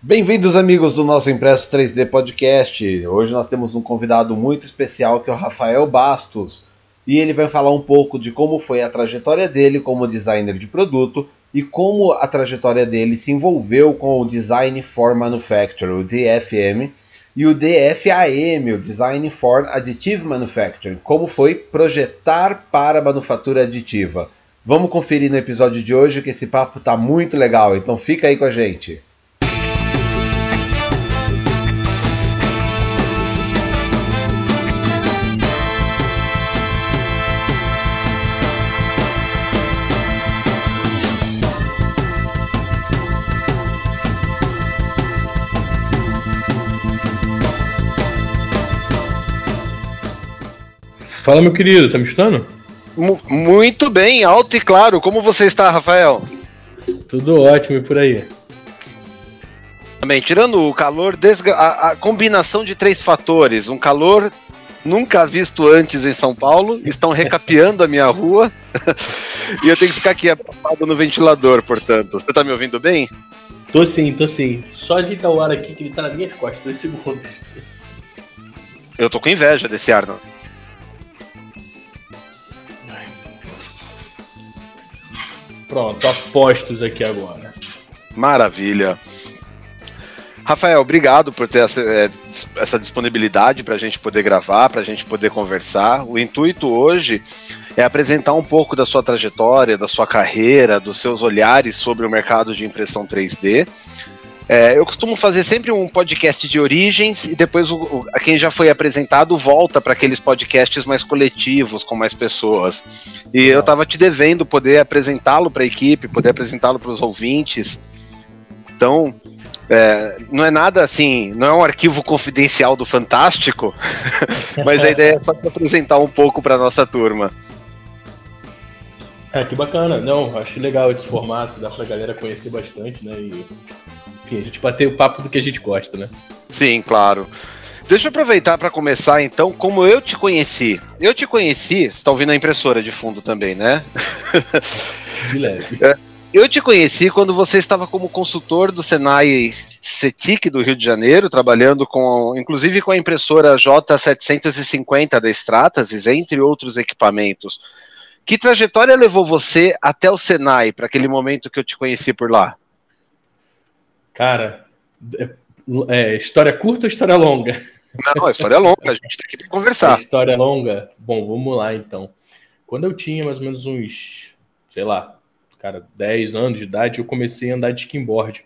Bem-vindos, amigos do nosso Impresso 3D Podcast. Hoje nós temos um convidado muito especial que é o Rafael Bastos. E ele vai falar um pouco de como foi a trajetória dele como designer de produto e como a trajetória dele se envolveu com o Design for Manufacture, o DFM, e o DFAM, o Design for Additive Manufacturing, como foi projetar para a manufatura aditiva. Vamos conferir no episódio de hoje que esse papo tá muito legal, então fica aí com a gente. Fala, meu querido, tá me escutando? M muito bem, alto e claro. Como você está, Rafael? Tudo ótimo e por aí. Também, tirando o calor, a, a combinação de três fatores: um calor nunca visto antes em São Paulo, estão recapeando a minha rua e eu tenho que ficar aqui apagado no ventilador, portanto. Você tá me ouvindo bem? Tô sim, tô sim. Só ajeitar o ar aqui que ele tá nas minhas costas, dois segundos. Eu tô com inveja desse ar, não. Pronto, apostos aqui agora. Maravilha. Rafael, obrigado por ter essa, é, essa disponibilidade para a gente poder gravar, para a gente poder conversar. O intuito hoje é apresentar um pouco da sua trajetória, da sua carreira, dos seus olhares sobre o mercado de impressão 3D é, eu costumo fazer sempre um podcast de origens e depois o, o a quem já foi apresentado volta para aqueles podcasts mais coletivos, com mais pessoas. E eu estava te devendo poder apresentá-lo para a equipe, poder apresentá-lo para os ouvintes. Então, é, não é nada assim, não é um arquivo confidencial do Fantástico, mas a ideia é só apresentar um pouco para nossa turma. É, que bacana. Não, acho legal esse formato, dá pra galera conhecer bastante, né? E enfim, a gente bater o papo do que a gente gosta, né? Sim, claro. Deixa eu aproveitar para começar então como eu te conheci. Eu te conheci, você está ouvindo a impressora de fundo também, né? De leve. É, eu te conheci quando você estava como consultor do Senai CETIC do Rio de Janeiro, trabalhando com, inclusive com a impressora J750 da Stratasys, entre outros equipamentos. Que trajetória levou você até o Senai, para aquele momento que eu te conheci por lá? Cara, é, é, história curta ou história longa? Não, a história é longa, a gente tem que conversar. A história longa? Bom, vamos lá então. Quando eu tinha mais ou menos uns, sei lá, cara, 10 anos de idade, eu comecei a andar de skimboard.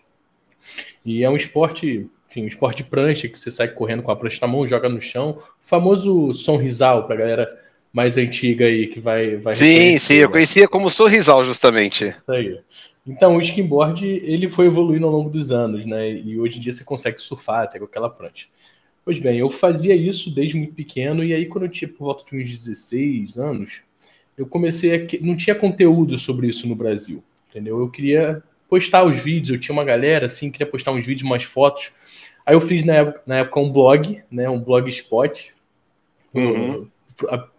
E é um esporte, enfim, um esporte de prancha, que você sai correndo com a prancha na mão, joga no chão. O famoso sonrisal, pra galera mais antiga aí que vai. vai sim, sim, eu conhecia como sorrisal, justamente. Isso aí. Então, o skimboard ele foi evoluindo ao longo dos anos, né? E hoje em dia você consegue surfar até com aquela prancha. Pois bem, eu fazia isso desde muito pequeno, e aí quando eu tinha por volta de uns 16 anos, eu comecei a. Não tinha conteúdo sobre isso no Brasil, entendeu? Eu queria postar os vídeos, eu tinha uma galera assim, queria postar uns vídeos, umas fotos. Aí eu fiz na época, na época um blog, né? Um blogspot. Uhum a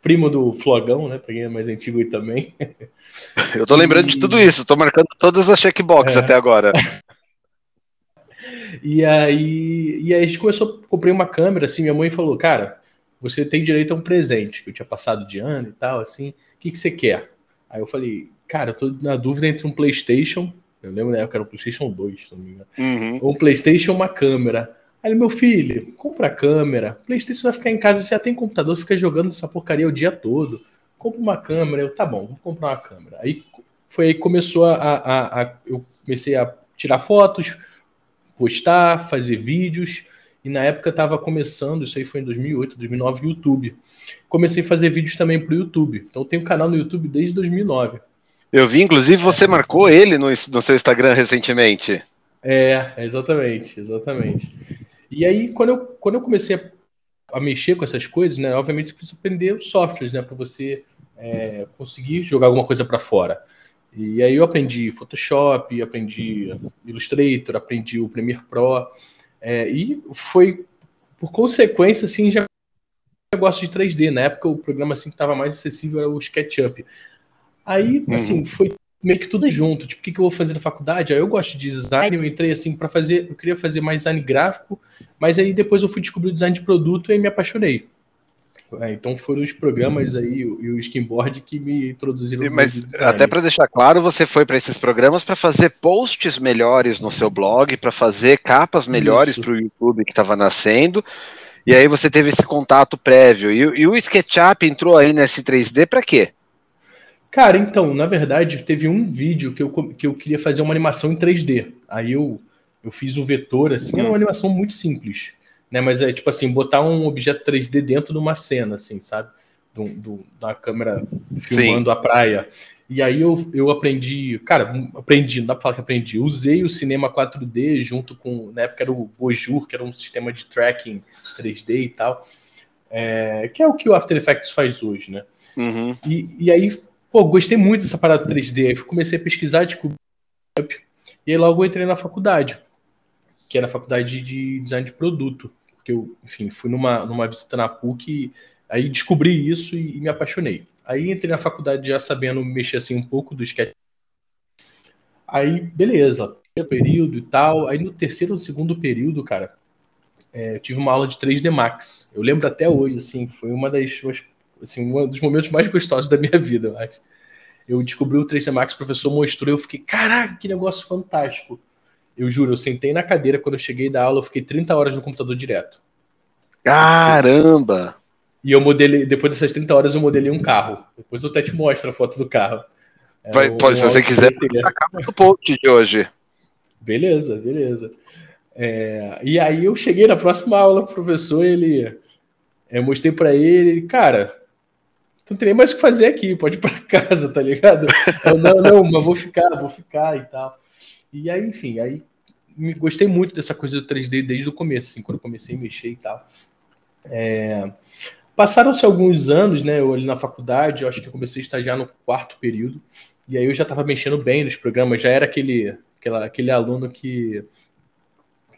primo do Flogão, né? Pra quem é mais antigo aí também. Eu tô lembrando e... de tudo isso, tô marcando todas as checkboxes é. até agora. e aí, e aí a gente começou, comprei uma câmera, assim, minha mãe falou, cara, você tem direito a um presente, que eu tinha passado de ano e tal, assim, o que, que você quer? Aí eu falei, cara, eu tô na dúvida entre um Playstation, eu lembro na época era o Playstation 2, se não me engano, uhum. ou um Playstation uma câmera. Aí, meu filho, compra a câmera. PlayStation vai ficar em casa, você já tem computador, fica jogando essa porcaria o dia todo. Compra uma câmera. Eu, tá bom, vou comprar uma câmera. Aí foi aí que começou a, a, a, Eu comecei a tirar fotos, postar, fazer vídeos. E na época estava começando, isso aí foi em 2008, 2009, YouTube. Comecei a fazer vídeos também para o YouTube. Então eu tenho um canal no YouTube desde 2009. Eu vi, inclusive, você marcou ele no, no seu Instagram recentemente. É, exatamente, exatamente. E aí, quando eu, quando eu comecei a, a mexer com essas coisas, né, obviamente você precisa aprender os softwares, né, para você é, conseguir jogar alguma coisa para fora. E aí eu aprendi Photoshop, aprendi Illustrator, aprendi o Premiere Pro, é, e foi, por consequência, assim, já negócio de 3D. Na época, o programa assim, que estava mais acessível era o SketchUp. Aí, uhum. assim, foi meio que tudo junto. Tipo, o que, que eu vou fazer na faculdade? Aí eu gosto de design, eu entrei assim para fazer, eu queria fazer mais design gráfico, mas aí depois eu fui descobrir o design de produto e me apaixonei. É, então foram os programas aí e o skimboard que me introduziram. Mas até para deixar claro, você foi para esses programas para fazer posts melhores no seu blog, para fazer capas melhores para o YouTube que estava nascendo. E aí você teve esse contato prévio. E, e o SketchUp entrou aí nesse 3D para quê? Cara, então, na verdade, teve um vídeo que eu, que eu queria fazer uma animação em 3D. Aí eu, eu fiz um vetor, assim, era uma animação muito simples. Né? Mas é tipo assim, botar um objeto 3D dentro de uma cena, assim, sabe? Do, do da câmera filmando Sim. a praia. E aí eu, eu aprendi, cara, aprendi, não dá pra falar que aprendi. Usei o cinema 4D junto com, na época era o Bojur, que era um sistema de tracking 3D e tal. É, que é o que o After Effects faz hoje, né? Uhum. E, e aí Pô, gostei muito dessa parada 3D. Aí comecei a pesquisar, descobri. E aí logo eu entrei na faculdade, que era a faculdade de design de produto. Porque eu, enfim, fui numa, numa visita na PUC, aí descobri isso e, e, me apaixonei. Aí entrei na faculdade já sabendo mexer assim um pouco do sketch. Aí, beleza, período e tal. Aí no terceiro ou segundo período, cara, é, eu tive uma aula de 3D Max. Eu lembro até hoje, assim, foi uma das assim, um dos momentos mais gostosos da minha vida, eu acho. Eu descobri o 3D Max, o professor mostrou, eu fiquei, caraca, que negócio fantástico. Eu juro, eu sentei na cadeira quando eu cheguei da aula, eu fiquei 30 horas no computador direto. Caramba! E eu modelei, depois dessas 30 horas, eu modelei um carro. Depois eu até te mostro a foto do carro. É Vai, um, pode, um se você quiser, a capa do post de hoje. Beleza, beleza. É, e aí eu cheguei na próxima aula, professor, ele. Eu mostrei para ele, cara, não tem nem mais o que fazer aqui, pode ir para casa, tá ligado? Eu, não, não, mas vou ficar, vou ficar e tal. E aí, enfim, aí me gostei muito dessa coisa do 3D desde o começo, assim, quando eu comecei a mexer e tal. É, Passaram-se alguns anos, né? Eu ali na faculdade, eu acho que eu comecei a estagiar no quarto período, e aí eu já estava mexendo bem nos programas, já era aquele, aquela, aquele aluno que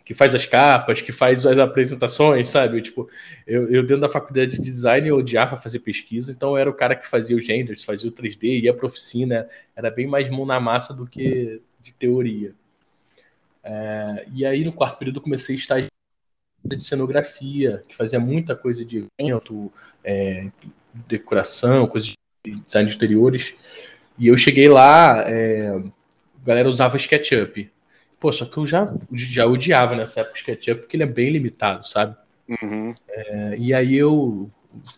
que faz as capas, que faz as apresentações, sabe? Tipo, eu, eu dentro da faculdade de design eu odiava fazer pesquisa, então eu era o cara que fazia os genders, fazia o 3D, ia para oficina, era bem mais mão na massa do que de teoria. É, e aí no quarto período eu comecei a estagiar de cenografia, que fazia muita coisa de evento, é, decoração, coisas de design de exteriores. E eu cheguei lá, é, a galera usava SketchUp. Pô, só que eu já, já odiava nessa época o SketchUp porque ele é bem limitado, sabe? Uhum. É, e aí eu,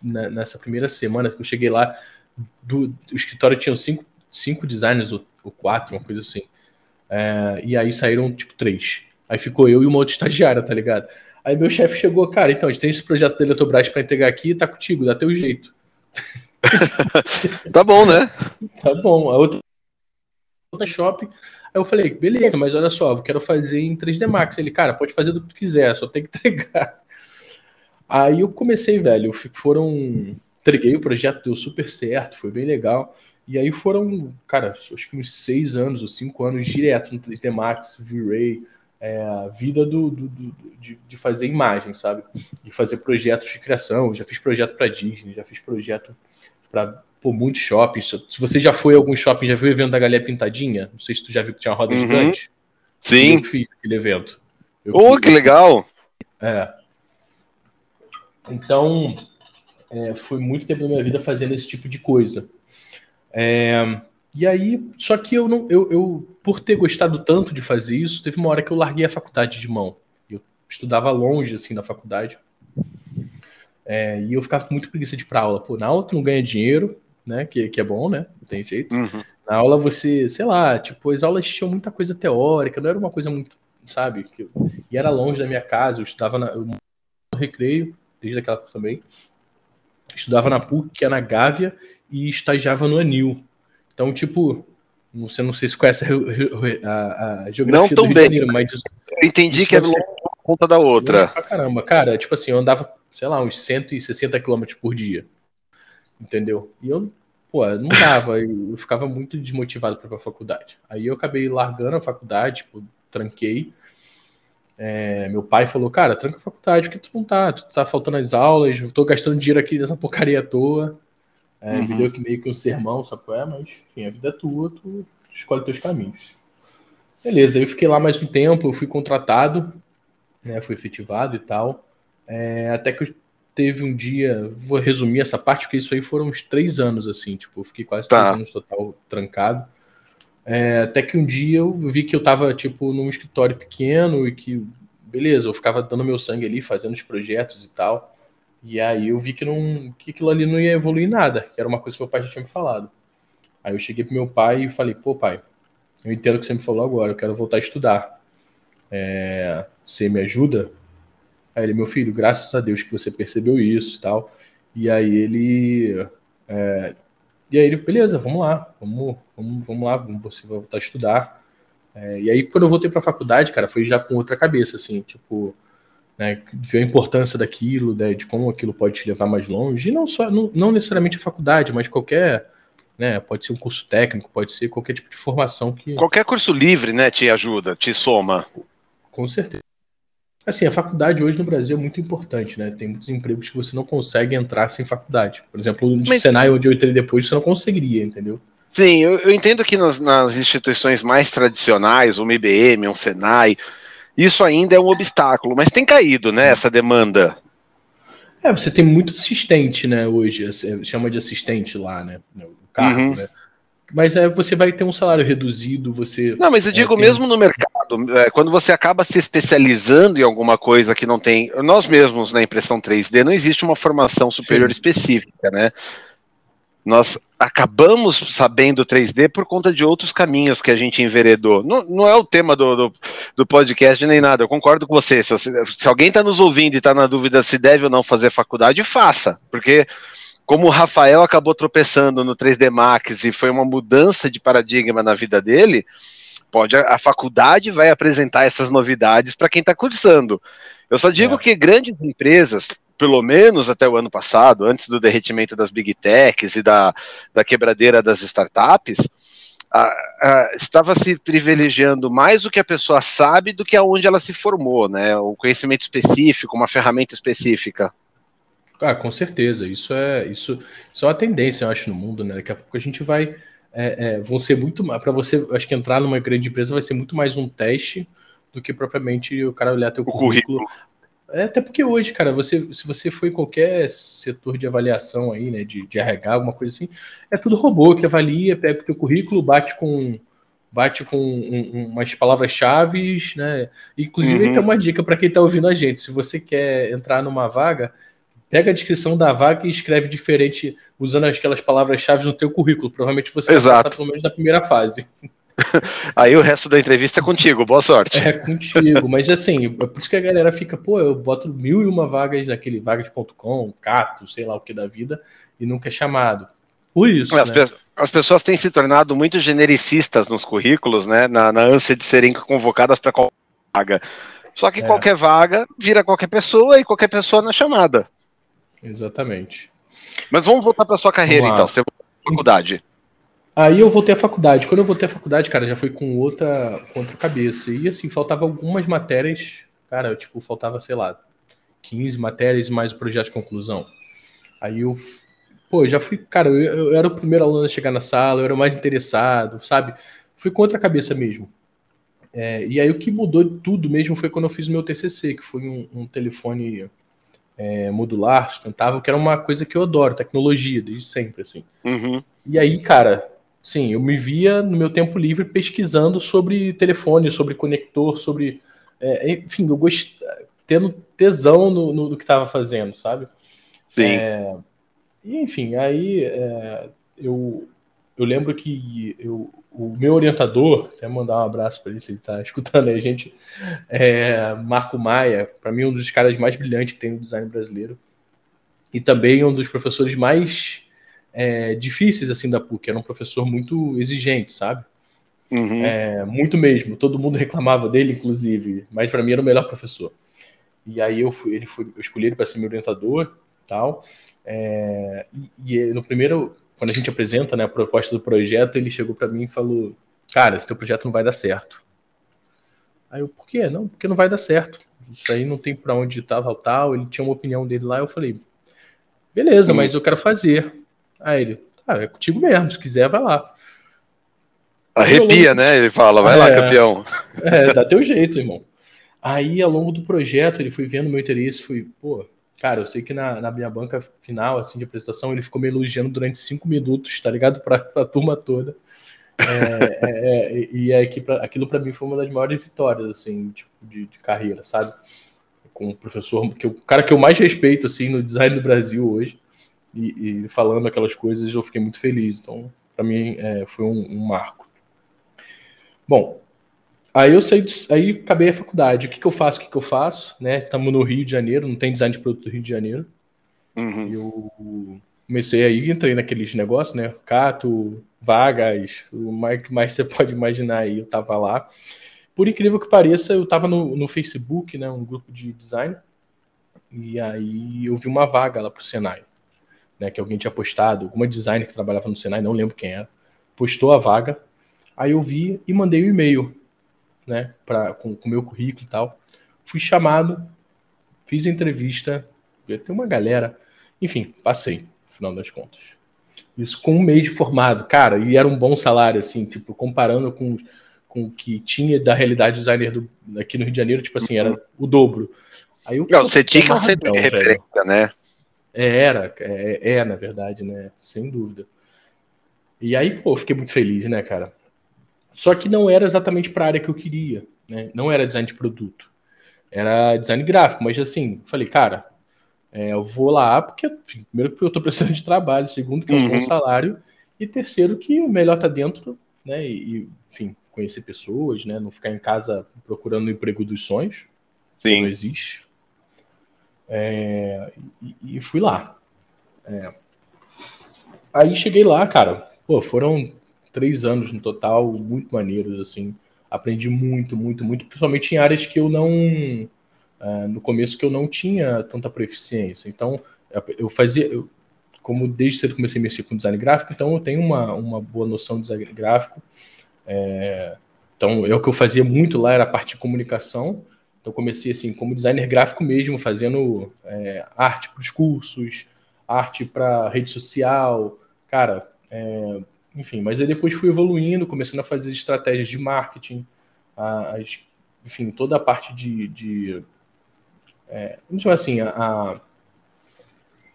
nessa primeira semana que eu cheguei lá, do, do escritório tinha cinco, cinco designers ou, ou quatro, uma coisa assim. É, e aí saíram, tipo, três. Aí ficou eu e uma outra estagiária, tá ligado? Aí meu chefe chegou, cara, então, a gente tem esse projeto da Eletrobras para entregar aqui, tá contigo, dá teu jeito. tá bom, né? Tá bom. A outra Photoshop. Aí eu falei, beleza, mas olha só, eu quero fazer em 3D Max. Ele, cara, pode fazer do que tu quiser, só tem que entregar. Aí eu comecei, velho, foram. Entreguei o projeto, deu super certo, foi bem legal. E aí foram, cara, acho que uns seis anos ou cinco anos direto no 3D Max, V-Ray, é, a vida do, do, do de, de, fazer imagem, sabe? De fazer projetos de criação. Já fiz projeto para Disney, já fiz projeto para Pô, muitos shoppings. Se você já foi a algum shopping, já viu o evento da Galinha Pintadinha? Não sei se tu já viu que tinha uma roda uhum. gigante. Sim. Eu fiz aquele evento. Eu oh, que legal! É. Então, é, foi muito tempo da minha vida fazendo esse tipo de coisa. É, e aí, só que eu não, eu, eu, por ter gostado tanto de fazer isso, teve uma hora que eu larguei a faculdade de mão. Eu estudava longe assim da faculdade. É, e eu ficava com muito preguiça de ir pra aula. Pô, na aula tu não ganha dinheiro, né? Que, que é bom, né? Não tem jeito. Uhum. Na aula você, sei lá, tipo, as aulas tinham muita coisa teórica, não era uma coisa muito, sabe? Que, e era longe da minha casa, eu estudava na, eu, no recreio, desde aquela época também. Estudava na PUC, que é na Gávea, e estagiava no Anil. Então, tipo, você não sei se conhece a, a, a geografia não do Rio bem. Janeiro, mas. Eu entendi que é uma ponta da outra. caramba, cara, tipo assim, eu andava, sei lá, uns 160 km por dia. Entendeu? E eu pô, não dava, eu, ficava muito desmotivado para ir pra faculdade. Aí eu acabei largando a faculdade, tipo, tranquei. É, meu pai falou, cara, tranca a faculdade, porque tu não tá, tu tá faltando as aulas, eu tô gastando dinheiro aqui nessa porcaria à toa. É, uhum. Me deu que meio que um sermão, só que é, mas enfim, a vida é tua, tu escolhe teus caminhos. Beleza, eu fiquei lá mais um tempo, eu fui contratado, né, fui efetivado e tal, é, até que teve um dia, vou resumir essa parte, porque isso aí foram uns três anos, assim, tipo, eu fiquei quase tá. três anos total trancado, é, até que um dia eu vi que eu tava, tipo, num escritório pequeno e que, beleza, eu ficava dando meu sangue ali, fazendo os projetos e tal. E aí eu vi que, não, que aquilo ali não ia evoluir nada, que era uma coisa que meu pai já tinha me falado. Aí eu cheguei pro meu pai e falei, pô, pai, eu entendo o que você me falou agora, eu quero voltar a estudar. É, você me ajuda? Aí ele, meu filho, graças a Deus que você percebeu isso e tal. E aí ele é, e aí ele, beleza, vamos lá, vamos, vamos, vamos lá, você vai voltar a estudar. É, e aí, quando eu voltei para a faculdade, cara, foi já com outra cabeça, assim, tipo, né, ver a importância daquilo, né, de como aquilo pode te levar mais longe, e não só, não, não necessariamente a faculdade, mas qualquer, né, pode ser um curso técnico, pode ser qualquer tipo de formação que... Qualquer curso livre, né, te ajuda, te soma. Com certeza. Assim, a faculdade hoje no Brasil é muito importante, né? Tem muitos empregos que você não consegue entrar sem faculdade. Por exemplo, no Mas... Senai, onde eu entrei depois, você não conseguiria, entendeu? Sim, eu, eu entendo que nas, nas, instituições mais tradicionais, um IBM, um Senai, isso ainda é um obstáculo, mas tem caído, né, essa demanda. É, você tem muito assistente, né, hoje, chama de assistente lá, né, o cargo, uhum. né? Mas é, você vai ter um salário reduzido, você. Não, mas eu digo é, tem... mesmo no mercado, é, quando você acaba se especializando em alguma coisa que não tem. Nós mesmos na impressão 3D não existe uma formação superior Sim. específica, né? Nós acabamos sabendo 3D por conta de outros caminhos que a gente enveredou. Não, não é o tema do, do, do, podcast nem nada, eu concordo com você. Se, você, se alguém está nos ouvindo e está na dúvida se deve ou não fazer faculdade, faça, porque como o Rafael acabou tropeçando no 3D Max e foi uma mudança de paradigma na vida dele, pode a, a faculdade vai apresentar essas novidades para quem está cursando. Eu só digo é. que grandes empresas, pelo menos até o ano passado, antes do derretimento das big techs e da, da quebradeira das startups, a, a, estava se privilegiando mais o que a pessoa sabe do que aonde ela se formou, né? O conhecimento específico, uma ferramenta específica. Ah, com certeza. Isso é isso, isso é uma tendência, eu acho, no mundo, né? Daqui a pouco a gente vai. É, é, vão ser muito mais. Para você, acho que entrar numa grande empresa vai ser muito mais um teste do que propriamente o cara olhar teu currículo. currículo. É, até porque hoje, cara, você, se você for em qualquer setor de avaliação aí, né, de, de RH, alguma coisa assim, é tudo robô que avalia, pega o teu currículo, bate com bate com um, um, umas palavras-chave, né? Inclusive, uhum. tem uma dica para quem está ouvindo a gente. Se você quer entrar numa vaga, pega a descrição da vaga e escreve diferente usando aquelas palavras-chave no teu currículo. Provavelmente você Exato. vai passar pelo menos na primeira fase. Aí o resto da entrevista é contigo, boa sorte. É contigo, mas assim, é por isso que a galera fica, pô, eu boto mil e uma vagas naquele vagas.com, cato, sei lá o que da vida, e nunca é chamado. Por isso. As, né? pe as pessoas têm se tornado muito genericistas nos currículos, né? Na, na ânsia de serem convocadas para qualquer vaga. Só que é. qualquer vaga vira qualquer pessoa e qualquer pessoa na chamada. Exatamente. Mas vamos voltar para sua carreira então. Você voltou à faculdade. Aí eu voltei à faculdade. Quando eu voltei à faculdade, cara, já foi com outra, com outra cabeça. E assim, faltava algumas matérias. Cara, tipo, faltava, sei lá, 15 matérias mais o projeto de conclusão. Aí eu, pô, já fui, cara, eu, eu era o primeiro aluno a chegar na sala, eu era o mais interessado, sabe? Fui com outra cabeça mesmo. É, e aí o que mudou tudo mesmo foi quando eu fiz o meu TCC, que foi um, um telefone é, modular, sustentável, que era uma coisa que eu adoro, tecnologia, desde sempre, assim. Uhum. E aí, cara, sim, eu me via no meu tempo livre pesquisando sobre telefone, sobre conector, sobre. É, enfim, eu gost... tendo tesão no, no, no que estava fazendo, sabe? Sim. É, e, enfim, aí é, eu, eu lembro que eu, o meu orientador, até mandar um abraço para ele se ele está escutando aí, a gente, é Marco Maia, para mim um dos caras mais brilhantes que tem no design brasileiro, e também um dos professores mais é, difíceis assim da PUC, era um professor muito exigente, sabe? Uhum. É, muito mesmo, todo mundo reclamava dele, inclusive, mas para mim era o melhor professor. E aí eu fui, ele foi, eu escolhi ele para ser meu orientador, tal. É, e, e no primeiro quando a gente apresenta né, a proposta do projeto, ele chegou para mim e falou: Cara, esse teu projeto não vai dar certo. Aí eu, por quê? Não, porque não vai dar certo. Isso aí não tem para onde tal, tal, tal. Ele tinha uma opinião dele lá. Eu falei: Beleza, mas eu quero fazer. Aí ele: Ah, é contigo mesmo. Se quiser, vai lá. Arrepia, né? Ele fala, vai é, lá, campeão. É, dá teu jeito, irmão. Aí, ao longo do projeto, ele foi vendo meu interesse, fui, pô, cara, eu sei que na, na minha banca final, assim, de apresentação, ele ficou me elogiando durante cinco minutos, tá ligado? Pra, pra turma toda. É, é, é, e é que pra, aquilo para mim foi uma das maiores vitórias, assim, tipo, de, de carreira, sabe? Com o professor, que o cara que eu mais respeito, assim, no design do Brasil hoje, e, e falando aquelas coisas, eu fiquei muito feliz. Então, para mim, é, foi um, um, marco. Bom, aí eu saí, aí acabei a faculdade. O que, que eu faço? O que, que eu faço? Né? Estamos no Rio de Janeiro, não tem design de produto no Rio de Janeiro. Uhum. Eu comecei aí, entrei naqueles negócios, né? Cato, vagas, o mais que mais você pode imaginar aí, eu tava lá. Por incrível que pareça, eu tava no, no Facebook, né? Um grupo de design. E aí eu vi uma vaga lá pro Senai né, que alguém tinha postado, alguma designer que trabalhava no Senai, não lembro quem era, postou a vaga. Aí eu vi e mandei um e-mail, né, pra, com o meu currículo e tal. Fui chamado, fiz a entrevista, tem uma galera, enfim, passei, no final das contas. Isso com um mês de formado, cara, e era um bom salário, assim, tipo, comparando com, com o que tinha da realidade designer do, aqui no Rio de Janeiro, tipo assim, era o dobro. Aí eu, não, você tinha que ser referência, né? É, era, é, é, na verdade, né? Sem dúvida. E aí, pô, fiquei muito feliz, né, cara? Só que não era exatamente para a área que eu queria, né? Não era design de produto. Era design gráfico, mas assim, falei, cara, é, eu vou lá porque, enfim, primeiro, porque eu tô precisando de trabalho, segundo, que é um uhum. bom salário, e terceiro, que o melhor tá dentro, né? E, enfim, conhecer pessoas, né? Não ficar em casa procurando o emprego dos sonhos. Sim. Não existe. É, e, e, fui lá. É. Aí cheguei lá, cara. Pô, foram três anos no total, muito maneiros, assim. Aprendi muito, muito, muito, principalmente em áreas que eu não. É, no começo que eu não tinha tanta proficiência. Então, eu fazia. Eu, como desde cedo comecei a mexer com design gráfico, então eu tenho uma, uma boa noção de design gráfico. É, então, é o que eu fazia muito lá era a parte de comunicação então comecei assim como designer gráfico mesmo, fazendo é, arte para os cursos, arte para rede social, cara, é, enfim. Mas aí depois fui evoluindo, começando a fazer estratégias de marketing, as, enfim, toda a parte de, de é, vamos chamar assim, a, a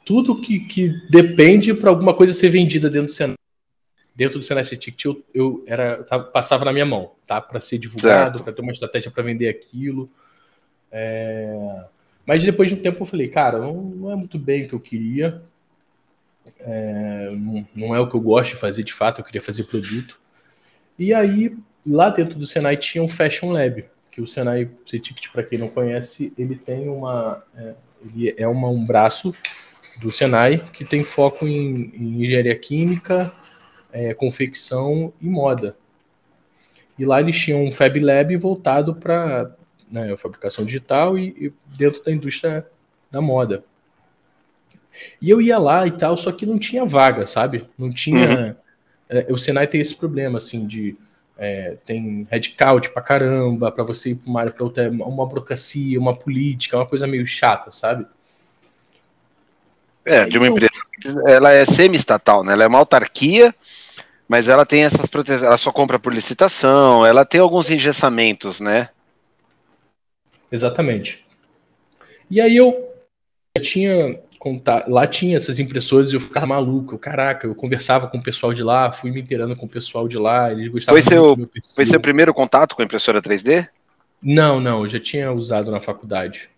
tudo que, que depende para alguma coisa ser vendida dentro do cenário dentro do Senai Ticket eu, eu era passava na minha mão, tá? Para ser divulgado, para ter uma estratégia para vender aquilo. É... Mas depois de um tempo eu falei, cara, não, não é muito bem o que eu queria. É, não, é o que eu gosto de fazer de fato, eu queria fazer produto. E aí, lá dentro do Senai tinha um Fashion Lab, que o Senai C-Ticket, para quem não conhece, ele tem uma. É, ele é uma, um braço do Senai que tem foco em, em engenharia química, é, confecção e moda. E lá eles tinham um Fab Lab voltado para né, fabricação digital e, e, dentro da indústria da moda. E eu ia lá e tal, só que não tinha vaga, sabe? Não tinha. Uhum. É, o Senai tem esse problema, assim, de. É, tem headcount pra caramba, para você ir para uma área para outra, uma burocracia, uma política, uma coisa meio chata, sabe? É, de uma então, empresa. Ela é semi-estatal, né? Ela é uma autarquia, mas ela tem essas proteções. Ela só compra por licitação, ela tem alguns engessamentos, né? Exatamente. E aí eu tinha contato, lá tinha essas impressoras e eu ficava maluco. Caraca, eu conversava com o pessoal de lá, fui me inteirando com o pessoal de lá, eles gostavam foi seu, Foi seu primeiro contato com a impressora 3D? Não, não, eu já tinha usado na faculdade.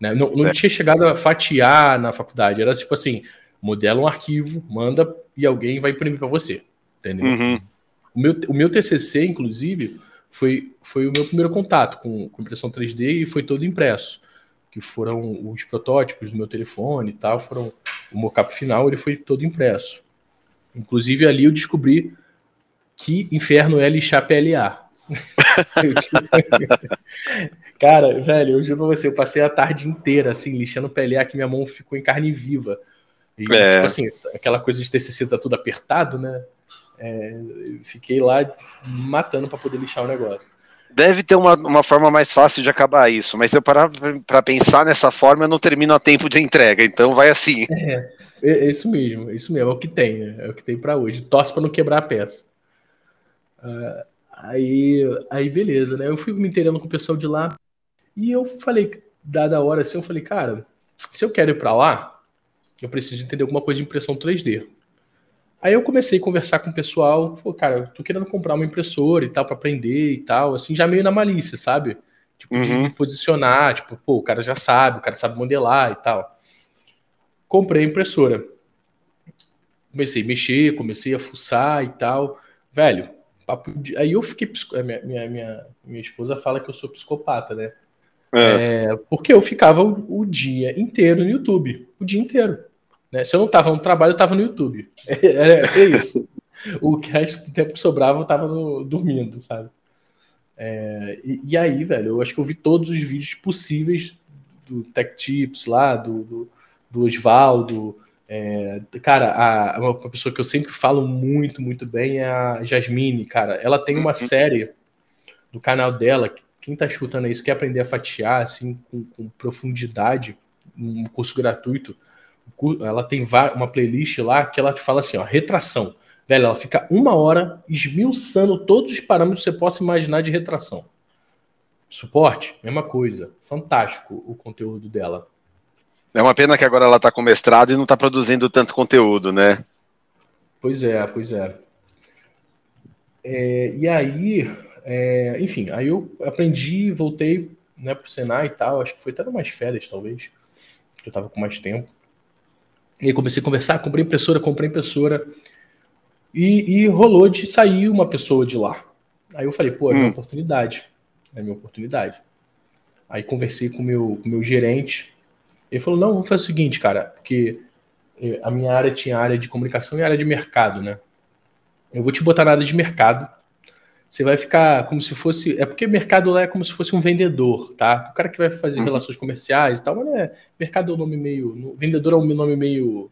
Né? Não, não é. tinha chegado a fatiar na faculdade, era tipo assim, modela um arquivo, manda e alguém vai imprimir para você, entendeu? Uhum. O, meu, o meu TCC, inclusive, foi, foi o meu primeiro contato com, com impressão 3D e foi todo impresso. Que foram os protótipos do meu telefone e tal, foram o mockup final, ele foi todo impresso. Inclusive ali eu descobri que inferno é lixar PLA. Cara, velho, eu juro pra você, eu passei a tarde inteira assim, lixando PLA, que minha mão ficou em carne viva. E, é. tipo assim, aquela coisa de TCC tá tudo apertado, né? É, fiquei lá matando para poder lixar o negócio. Deve ter uma, uma forma mais fácil de acabar isso, mas se eu parar para pensar nessa forma, eu não termino a tempo de entrega, então vai assim. É, é isso mesmo, é isso mesmo, é o que tem, né? é o que tem para hoje. Torce para não quebrar a peça. Uh, aí, aí, beleza, né? Eu fui me entendendo com o pessoal de lá e eu falei, dada a hora assim, eu falei, cara, se eu quero ir para lá, eu preciso entender alguma coisa de impressão 3D. Aí eu comecei a conversar com o pessoal, pô, cara, eu tô querendo comprar uma impressora e tal, para aprender e tal, assim, já meio na malícia, sabe? Tipo, uhum. de posicionar, tipo, pô, o cara já sabe, o cara sabe modelar e tal. Comprei a impressora. Comecei a mexer, comecei a fuçar e tal. Velho, de... aí eu fiquei. Minha, minha, minha, minha esposa fala que eu sou psicopata, né? É. É, porque eu ficava o, o, dia inteiro no YouTube. O dia inteiro. Né? Se eu não estava no trabalho, eu estava no YouTube. É, é, isso. o resto do tempo que sobrava, eu estava dormindo, sabe? É, e, e, aí, velho, eu acho que eu vi todos os vídeos possíveis do Tech Tips lá, do, do, do Osvaldo. É, cara, a, uma pessoa que eu sempre falo muito, muito bem é a Jasmine, cara. Ela tem uma uhum. série do canal dela. Quem tá escutando isso quer aprender a fatiar, assim, com, com profundidade, um curso gratuito. Ela tem uma playlist lá que ela te fala assim, ó, retração Velho, ela fica uma hora esmiuçando todos os parâmetros que você possa imaginar de retração. Suporte, mesma coisa. Fantástico o conteúdo dela. É uma pena que agora ela está com mestrado e não está produzindo tanto conteúdo, né? Pois é, pois é. é e aí, é, enfim, aí eu aprendi, voltei né, para o Senai e tal. Acho que foi até umas férias, talvez. Eu estava com mais tempo. E aí comecei a conversar, comprei impressora, comprei impressora. E, e, rolou de sair uma pessoa de lá. Aí eu falei, pô, é minha hum. oportunidade. É minha oportunidade. Aí conversei com meu, o meu gerente. Ele falou, não, vamos fazer o seguinte, cara, porque eh, a minha área tinha área de comunicação e área de mercado, né? Eu vou te botar na área de mercado. Você vai ficar como se fosse. É porque mercado lá é como se fosse um vendedor, tá? O cara que vai fazer uhum. relações comerciais e tal, mas é. Mercado é um nome meio. Vendedor é um nome meio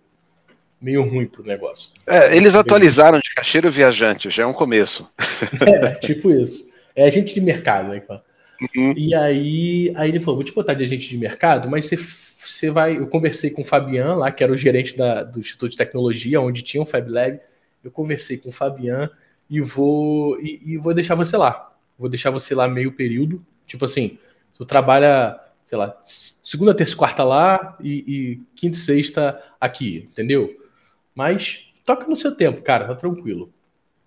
meio ruim pro negócio. É, eles atualizaram de caixeiro viajante, já é um começo. É, tipo isso. É agente de mercado, né? Uhum. E aí, aí ele falou: vou te botar de agente de mercado, mas você, você vai. Eu conversei com o Fabian lá, que era o gerente da, do Instituto de Tecnologia, onde tinha um Fab Lab. Eu conversei com o Fabian e vou, e, e vou deixar você lá. Vou deixar você lá meio período. Tipo assim, tu trabalha sei lá, segunda, terça e quarta lá e, e, quinta e sexta aqui, entendeu? Mas toca no seu tempo, cara, tá tranquilo.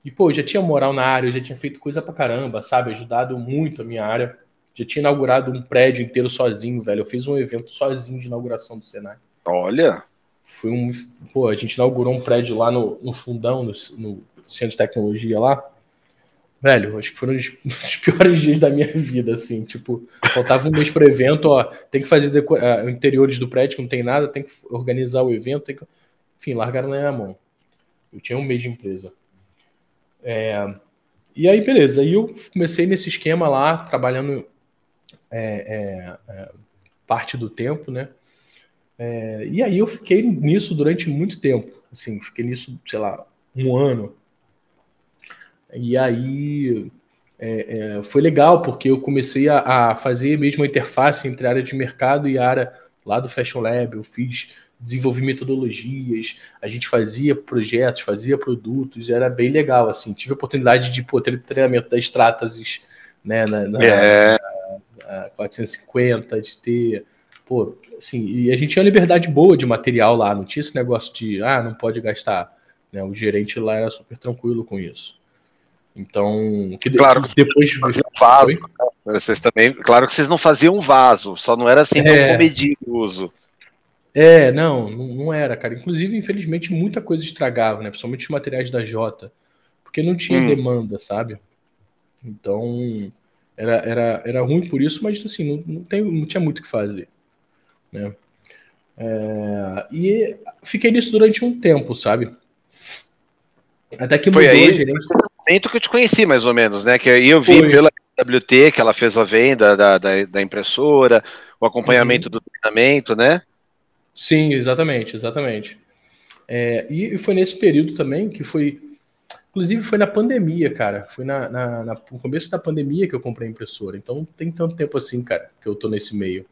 E, pô, já tinha moral na área, já tinha feito coisa pra caramba, sabe? Ajudado muito a minha área. Já tinha inaugurado um prédio inteiro sozinho, velho. Eu fiz um evento sozinho de inauguração do Senai. Olha! Foi um. Pô, a gente inaugurou um prédio lá no, no fundão, no, no centro de tecnologia lá. Velho, acho que foram os, os, piores dias da minha vida, assim. Tipo, faltava um mês para evento, ó. Tem que fazer uh, interiores do prédio, não tem nada, tem que organizar o evento, tem que enfim, largaram na minha mão. Eu tinha um mês de empresa. É, e aí, beleza. Aí eu comecei nesse esquema lá, trabalhando é, é, é parte do tempo, né? É, e aí eu fiquei nisso durante muito tempo. Assim, fiquei nisso, sei lá, um ano. E aí é, é, foi legal, porque eu comecei a, a, fazer mesmo a interface entre a área de mercado e a área lá do Fashion Lab. Eu fiz desenvolvi metodologias, a gente fazia projetos, fazia produtos, era bem legal, assim, tive a oportunidade de pô, ter treinamento das Stratasys, né, na, na, é. na, na 450, de ter, pô, assim, e a gente tinha liberdade boa de material lá, não tinha esse negócio de, ah, não pode gastar, né, o gerente lá era super tranquilo com isso. Então, que, claro que depois faziam vaso. Né? Vocês também, claro que vocês não faziam vaso, só não era assim é. tão comedido o uso. É, não, não era, cara. Inclusive, infelizmente, muita coisa estragava, né? Principalmente os materiais da Jota. Porque não tinha hum. demanda, sabe? Então, era, era, era ruim por isso, mas assim, não, não, tem, não tinha muito o que fazer. Né? É, e fiquei nisso durante um tempo, sabe? Até que Foi aí, a gerência. momento que eu te conheci, mais ou menos, né? Que eu vi Foi. pela WT que ela fez a venda da, da, da impressora, o acompanhamento uhum. do treinamento, né? Sim, exatamente, exatamente. É, e, foi nesse período também que foi. Inclusive foi na pandemia, cara. Foi na, na, na, no começo da pandemia que eu comprei a impressora. Então não tem tanto tempo assim, cara, que eu tô nesse meio.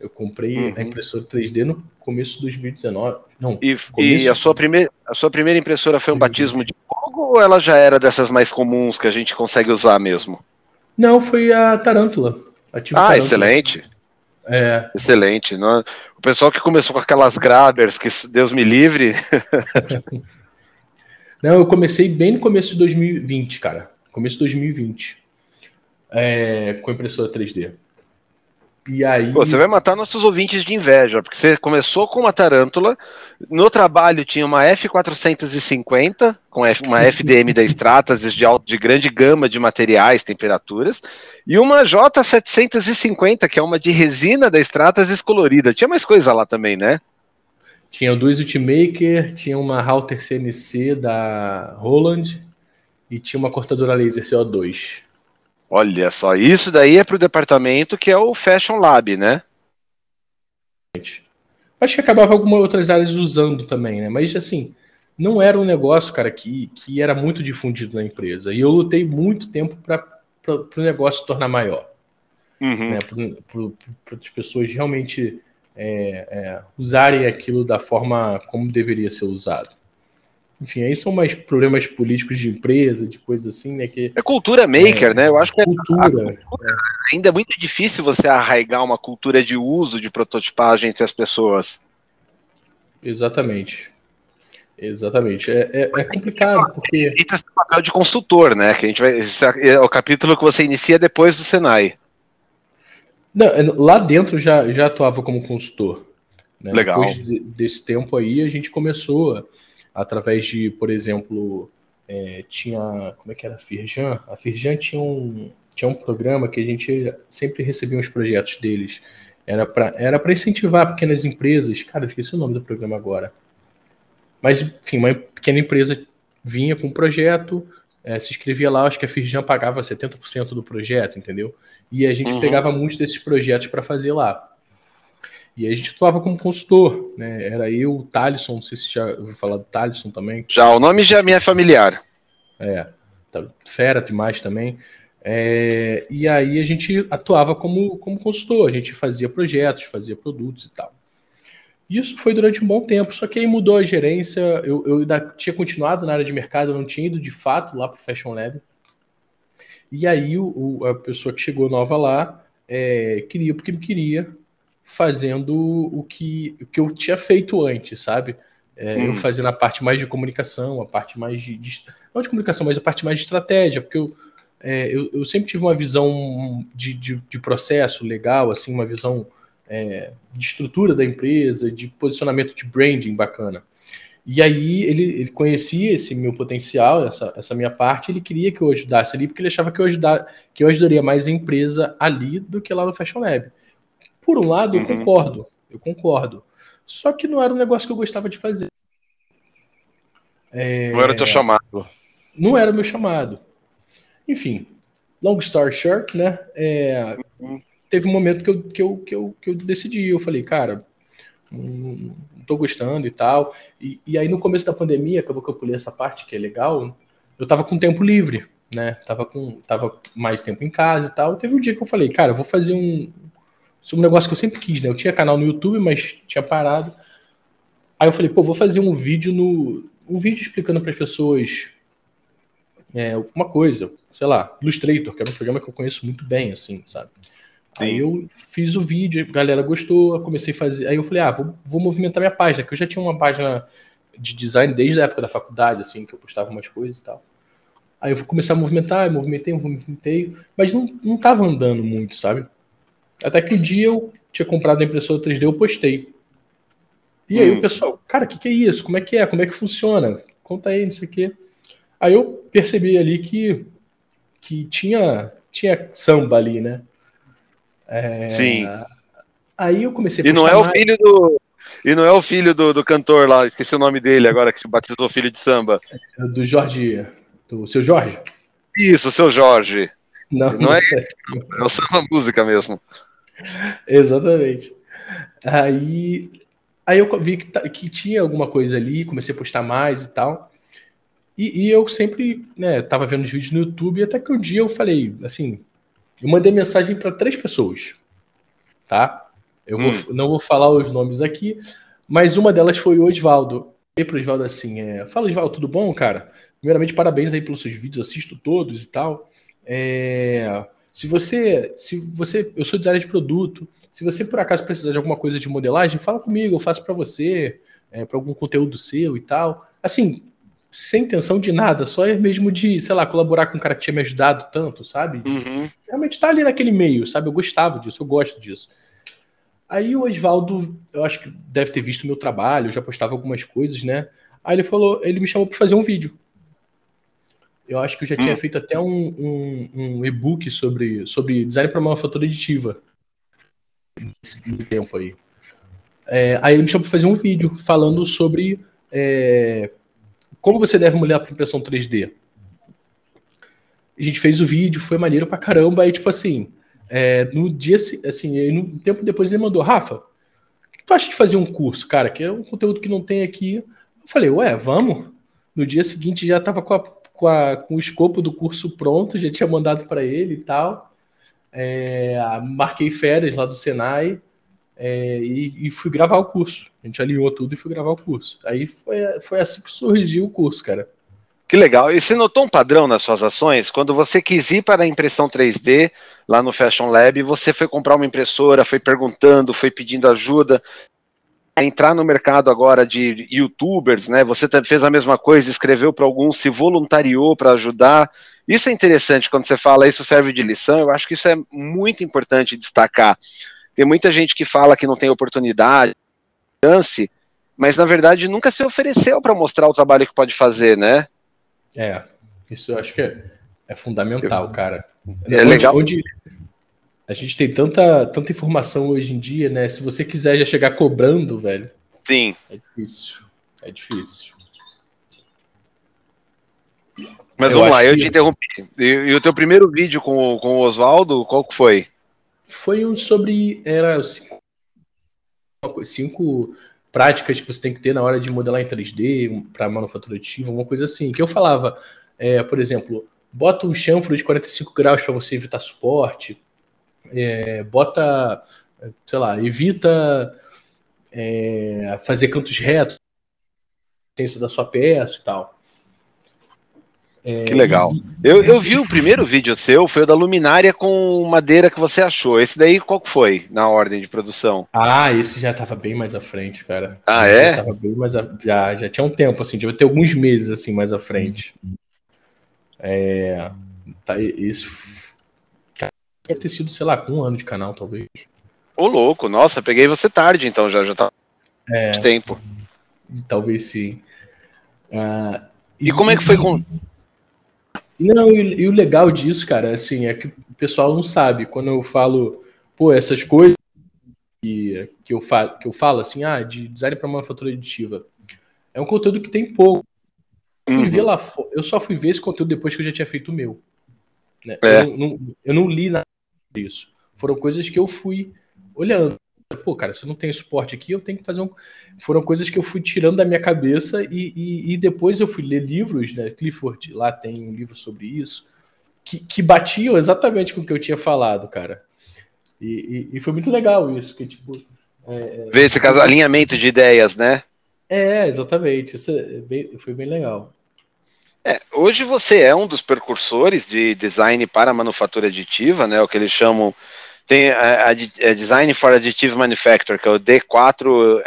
Eu comprei uhum. a impressora 3D no começo de 2019. Não. E, e a, sua primeira, a sua primeira impressora foi um batismo de fogo ou ela já era dessas mais comuns que a gente consegue usar mesmo? Não, foi a Tarântula. Ah, Tarântula. excelente. É. Excelente. Não, o pessoal que começou com aquelas grabbers, que Deus me livre. Não, eu comecei bem no começo de 2020, cara. Começo de 2020. É, com impressora 3D. E aí. Pô, você vai matar nossos ouvintes de inveja, porque você começou com uma tarântula, no trabalho tinha uma F450, com uma FDM da Stratasys de, alto, de grande gama de materiais, temperaturas, e uma J750, que é uma de resina da Stratasys colorida. Tinha mais coisa lá também, né? Tinha o Duis Ultimaker, tinha uma Router CNC da Roland e tinha uma cortadora laser CO2. Olha só, isso daí é para o departamento que é o Fashion Lab, né? Acho que acabava algumas outras áreas usando também, né? Mas assim, não era um negócio, cara, que, que era muito difundido na empresa. E eu lutei muito tempo para o negócio se tornar maior. Uhum. Né? Para as pessoas realmente é, é, usarem aquilo da forma como deveria ser usado. Enfim, aí são mais problemas políticos de empresa, de coisas assim, né? Que, é cultura maker, é, né? Eu acho que cultura, a, cultura, é. ainda é muito difícil você arraigar uma cultura de uso de prototipagem entre as pessoas. Exatamente. Exatamente. É, é, é complicado, porque. E esse papel de consultor, né? Que a gente vai. É o capítulo que você inicia depois do Senai. Não, é, lá dentro já, já atuava como consultor. Né? Legal. Depois de, desse tempo aí, a gente começou. Através de, por exemplo, é, tinha. Como é que era a Firjan? A Firjan tinha um, tinha um programa que a gente sempre recebia os projetos deles. Era para era incentivar pequenas empresas. Cara, eu esqueci o nome do programa agora. Mas, enfim, uma pequena empresa vinha com um projeto, é, se inscrevia lá, acho que a Firjan pagava 70% do projeto, entendeu? E a gente uhum. pegava muitos desses projetos para fazer lá. E a gente atuava como consultor, né? Era eu, o Thalisson, não sei se já ouviu falar do Thalisson também. Já, o nome já me é familiar. É, tá, fera demais também. É, e aí a gente atuava como, como consultor, a gente fazia projetos, fazia produtos e tal. Isso foi durante um bom tempo, só que aí mudou a gerência, eu, eu ainda tinha continuado na área de mercado, eu não tinha ido de fato lá para o Fashion Lab. E aí o, a pessoa que chegou nova lá é, queria porque me queria, fazendo o que, o que eu tinha feito antes, sabe? É, hum. Eu fazendo a parte mais de comunicação, a parte mais de, de, Não de comunicação, mas a parte mais de estratégia, porque eu, é, eu, eu, sempre tive uma visão de, de, de processo legal, assim, uma visão é, de estrutura da empresa, de posicionamento de branding bacana. E aí ele, ele conhecia esse meu potencial, essa, essa minha parte, ele queria que eu ajudasse ali, porque ele achava que eu, ajudar, que eu ajudaria mais a empresa ali do que lá no Fashion Lab. Por um lado, eu uhum. concordo, eu concordo. Só que não era um negócio que eu gostava de fazer. É... Não era o teu chamado. Não era o meu chamado. Enfim, long story short, né? É... Uhum. Teve um momento que eu, que, eu, que, eu, que eu decidi. Eu falei, cara, não tô gostando e tal. E, e aí, no começo da pandemia, acabou que eu pulei essa parte que é legal. Eu tava com tempo livre, né? Tava, com, tava mais tempo em casa e tal. Teve um dia que eu falei, cara, eu vou fazer um, isso é um negócio que eu sempre quis, né? Eu tinha canal no YouTube, mas tinha parado. Aí eu falei, pô, vou fazer um vídeo no. Um vídeo explicando para as pessoas é, uma coisa, sei lá, Illustrator, que era um programa que eu conheço muito bem, assim, sabe? Sim. Aí eu fiz o vídeo, a galera gostou, comecei a fazer. Aí eu falei, ah, vou, vou movimentar minha página, que eu já tinha uma página de design desde a época da faculdade, assim, que eu postava umas coisas e tal. Aí eu vou começar a movimentar, eu movimentei, eu movimentei, mas não, não tava andando muito, sabe? Até que um dia eu tinha comprado a impressora 3D, eu postei. E aí hum. o pessoal, cara, o que, que é isso? Como é que é? Como é que funciona? Conta aí, não sei o quê. Aí eu percebi ali que, que tinha, tinha samba ali, né? É... Sim. Aí eu comecei a E não é o filho do. E não é o filho do, do cantor lá, esqueci o nome dele agora, que se batizou filho de samba. É do Jorge. Do seu Jorge? Isso, seu Jorge. Não, não é, é, é samba música mesmo. Exatamente. Aí, aí eu vi que, que, tinha alguma coisa ali, comecei a postar mais e tal. E, e eu sempre, né, tava vendo os vídeos no YouTube, até que um dia eu falei, assim, eu mandei mensagem para três pessoas, tá? Eu vou, hum. não vou falar os nomes aqui, mas uma delas foi o Oswaldo. pro Osvaldo assim: é, Fala, Osvaldo, tudo bom, cara? Primeiramente, parabéns aí pelos seus vídeos, assisto todos e tal. É, se você, se você, eu sou designer de produto, se você por acaso precisar de alguma coisa de modelagem, fala comigo, eu faço para você, é, para algum conteúdo seu e tal. Assim, sem intenção de nada, só é mesmo de, sei lá, colaborar com um cara que tinha me ajudado tanto, sabe? Uhum. Realmente tá ali naquele meio, sabe? Eu gostava disso, eu gosto disso. Aí o Oswaldo, eu acho que deve ter visto o meu trabalho, eu já postava algumas coisas, né? Aí ele falou, ele me chamou para fazer um vídeo. Eu acho que eu já tinha hum. feito até um, um, um e-book sobre, sobre design para manufatura aditiva. Nesse tempo aí. É, aí ele me chamou para fazer um vídeo falando sobre é, como você deve molhar para impressão 3D. A gente fez o vídeo, foi maneiro pra caramba. Aí, tipo assim, é, no dia, assim, um tempo depois ele mandou, Rafa, o que tu acha de fazer um curso, cara? Que é um conteúdo que não tem aqui. Eu falei, ué, vamos. No dia seguinte já tava com, a, com, a, com o escopo do curso pronto, já tinha mandado para ele e tal. É, marquei férias lá do Senai é, e, e, fui gravar o curso. A gente alinhou tudo e fui gravar o curso. Aí foi, foi assim que surgiu o curso, cara. Que legal. E você notou um padrão nas suas ações? Quando você quis ir para a impressão 3D, lá no Fashion Lab, você foi comprar uma impressora, foi perguntando, foi pedindo ajuda. Entrar no mercado agora de youtubers, né? Você fez a mesma coisa, escreveu para alguns, se voluntariou para ajudar. Isso é interessante quando você fala, isso serve de lição. Eu acho que isso é muito importante destacar. Tem muita gente que fala que não tem oportunidade, chance, mas na verdade nunca se ofereceu para mostrar o trabalho que pode fazer, né? É, isso eu acho que é, é fundamental, cara. É onde, legal. Onde a gente tem tanta, tanta informação hoje em dia, né? Se você quiser já chegar cobrando, velho. Sim. É difícil. É difícil. Mas eu vamos lá, eu te interrompi. E, e, o teu primeiro vídeo com, com o Oswaldo, qual que foi? Foi um sobre. Era cinco, cinco práticas que você tem que ter na hora de modelar em 3D, para manufatura aditiva, uma coisa assim. Que eu falava, é, por exemplo, bota um chanfro de 45 graus para você evitar suporte, é, bota, sei lá, evita é, fazer cantos retos da sua peça e tal. É, que legal. Eu, eu vi o primeiro vídeo seu, foi o da luminária com madeira que você achou. Esse daí qual que foi na ordem de produção? Ah, esse já estava bem mais à frente, cara. Ah, esse é? Já, bem mais a, já, já tinha um tempo, assim, devia ter alguns meses assim mais à frente. É, tá, isso deve ter sido, sei lá, com um ano de canal, talvez. Ô, louco, nossa, peguei você tarde, então já, já tá é, de tempo. Talvez sim. Uh, e, e como é que foi com não, e, e, o legal disso, cara, assim, é que o pessoal não sabe. Quando eu falo, pô, essas coisas que, que, eu, falo, que eu falo, assim, ah, de design para manufatura aditiva, é um conteúdo que tem pouco. Eu, uhum. ver lá, eu só fui ver esse conteúdo depois que eu já tinha feito o meu. Né? É. Eu, não, eu não li nada disso. Foram coisas que eu fui olhando pô, cara, se eu não tenho suporte aqui, eu tenho que fazer um. Foram coisas que eu fui tirando da minha cabeça e, e, e depois eu fui ler livros, né? Clifford lá tem um livro sobre isso, que, que batiam exatamente com o que eu tinha falado, cara. E, e, e foi muito legal isso, que tipo. É, é Ver esse caso, alinhamento de ideias, né? É, exatamente. Isso é bem, foi bem legal. É, hoje você é um dos precursores de design para manufatura aditiva, né? O que eles chamam tem a, a, a, Design for Additive Manufacture, que é o D4,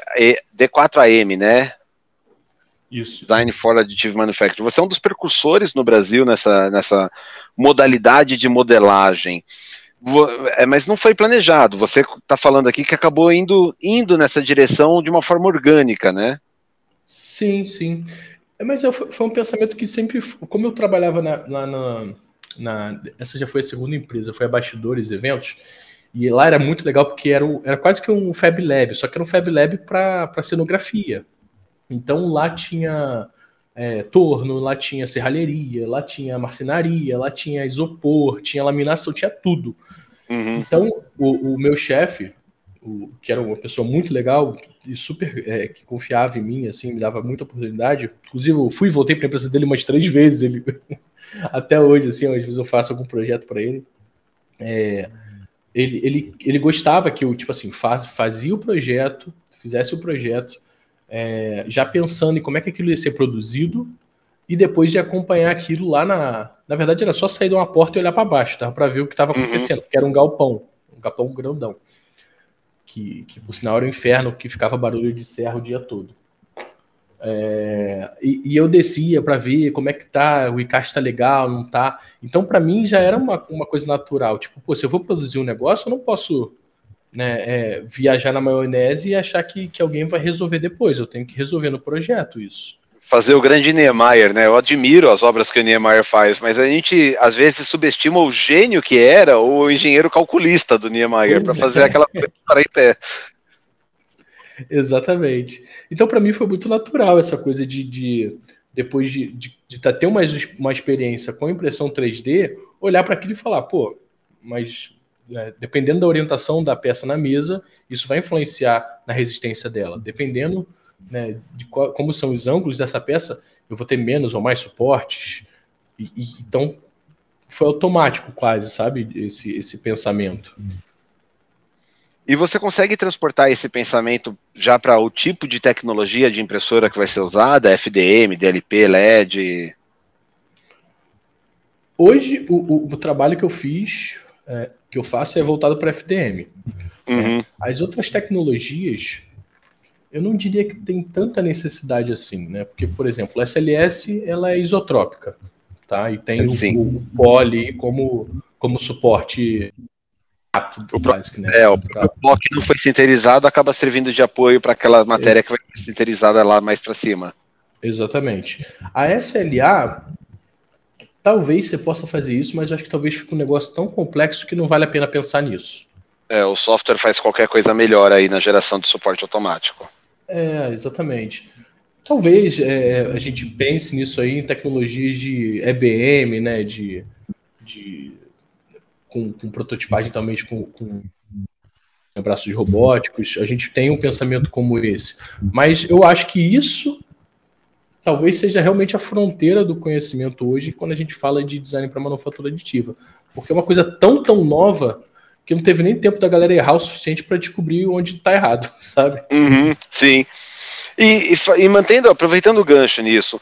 D4AM, né? Isso. Design for Additive Manufacture. Você é um dos precursores no Brasil nessa, nessa modalidade de modelagem. É, mas não foi planejado. Você está falando aqui que acabou indo, indo nessa direção de uma forma orgânica, né? Sim, sim. É, mas foi um pensamento que sempre, como eu trabalhava na, lá na, na, essa já foi a segunda empresa, foi a Bastidores Eventos. E lá era muito legal porque era, era quase que um Fab Lab, só que era um Fab Lab para cenografia. Então lá tinha é, torno, lá tinha serralheria, lá tinha marcenaria, lá tinha isopor, tinha laminação, tinha tudo. Uhum. Então o, o meu chefe, que era uma pessoa muito legal e super é, que confiava em mim, assim, me dava muita oportunidade. Inclusive, eu fui e voltei para a empresa dele umas três vezes. Ele até hoje, assim, às vezes eu faço algum projeto para ele. É, ele, ele, ele gostava que eu, tipo assim, faz, fazia o projeto, fizesse o projeto, é, já pensando em como é que aquilo ia ser produzido e depois de acompanhar aquilo lá na. Na verdade, era só sair de uma porta e olhar para baixo, tá? para ver o que estava uhum. acontecendo, uhum. que era um galpão, um galpão grandão. Que, que por sinal era um inferno, que ficava barulho de serra o dia todo. É, e, e, eu descia para ver como é que tá, o encaixe tá legal, não tá. Então, para mim, já era uma, uma coisa natural. Tipo, pô, se eu vou produzir um negócio, eu não posso né, é, viajar na maionese e achar que, que alguém vai resolver depois. Eu tenho que resolver no projeto isso. Fazer o grande Niemeyer, né? Eu admiro as obras que o Niemeyer faz, mas a gente às vezes subestima o gênio que era o engenheiro calculista do Niemeyer para fazer é. aquela coisa para em pé. Exatamente. Então, para mim, foi muito natural essa coisa de, de depois de, de, de tá, ter uma, uma experiência com impressão 3D, olhar para aquilo e falar, pô, mas é, dependendo da orientação da peça na mesa, isso vai influenciar na resistência dela. Dependendo né, de qual, como são os ângulos dessa peça, eu vou ter menos ou mais suportes. E, e, então, foi automático quase, sabe, esse, esse pensamento. E você consegue transportar esse pensamento já para o tipo de tecnologia de impressora que vai ser usada, FDM, DLP, LED? Hoje, o, o, o trabalho que eu fiz é, que eu faço é voltado para FDM. Uhum. As outras tecnologias, eu não diria que tem tanta necessidade assim, né? Porque, por exemplo, a SLS ela é isotrópica, tá? E tem o, o poly como, como suporte o básico, né? É, o bloco que não foi sinterizado acaba servindo de apoio para aquela matéria é. que vai ser sinterizada lá mais para cima. Exatamente. A SLA Talvez você possa fazer isso, mas acho que talvez fique um negócio tão complexo que não vale a pena pensar nisso. É, o software faz qualquer coisa melhor aí na geração de suporte automático. É, exatamente. Talvez é, a gente pense nisso aí em tecnologias de EBM, né, de, de com, com prototipagem também com, com braços robóticos. A gente tem um pensamento como esse. Mas eu acho que isso talvez seja realmente a fronteira do conhecimento hoje quando a gente fala de design para manufatura aditiva. Porque é uma coisa tão, tão nova que não teve nem tempo da galera errar o suficiente para descobrir onde está errado, sabe? Uhum, sim. E, e, e, mantendo, aproveitando o gancho nisso,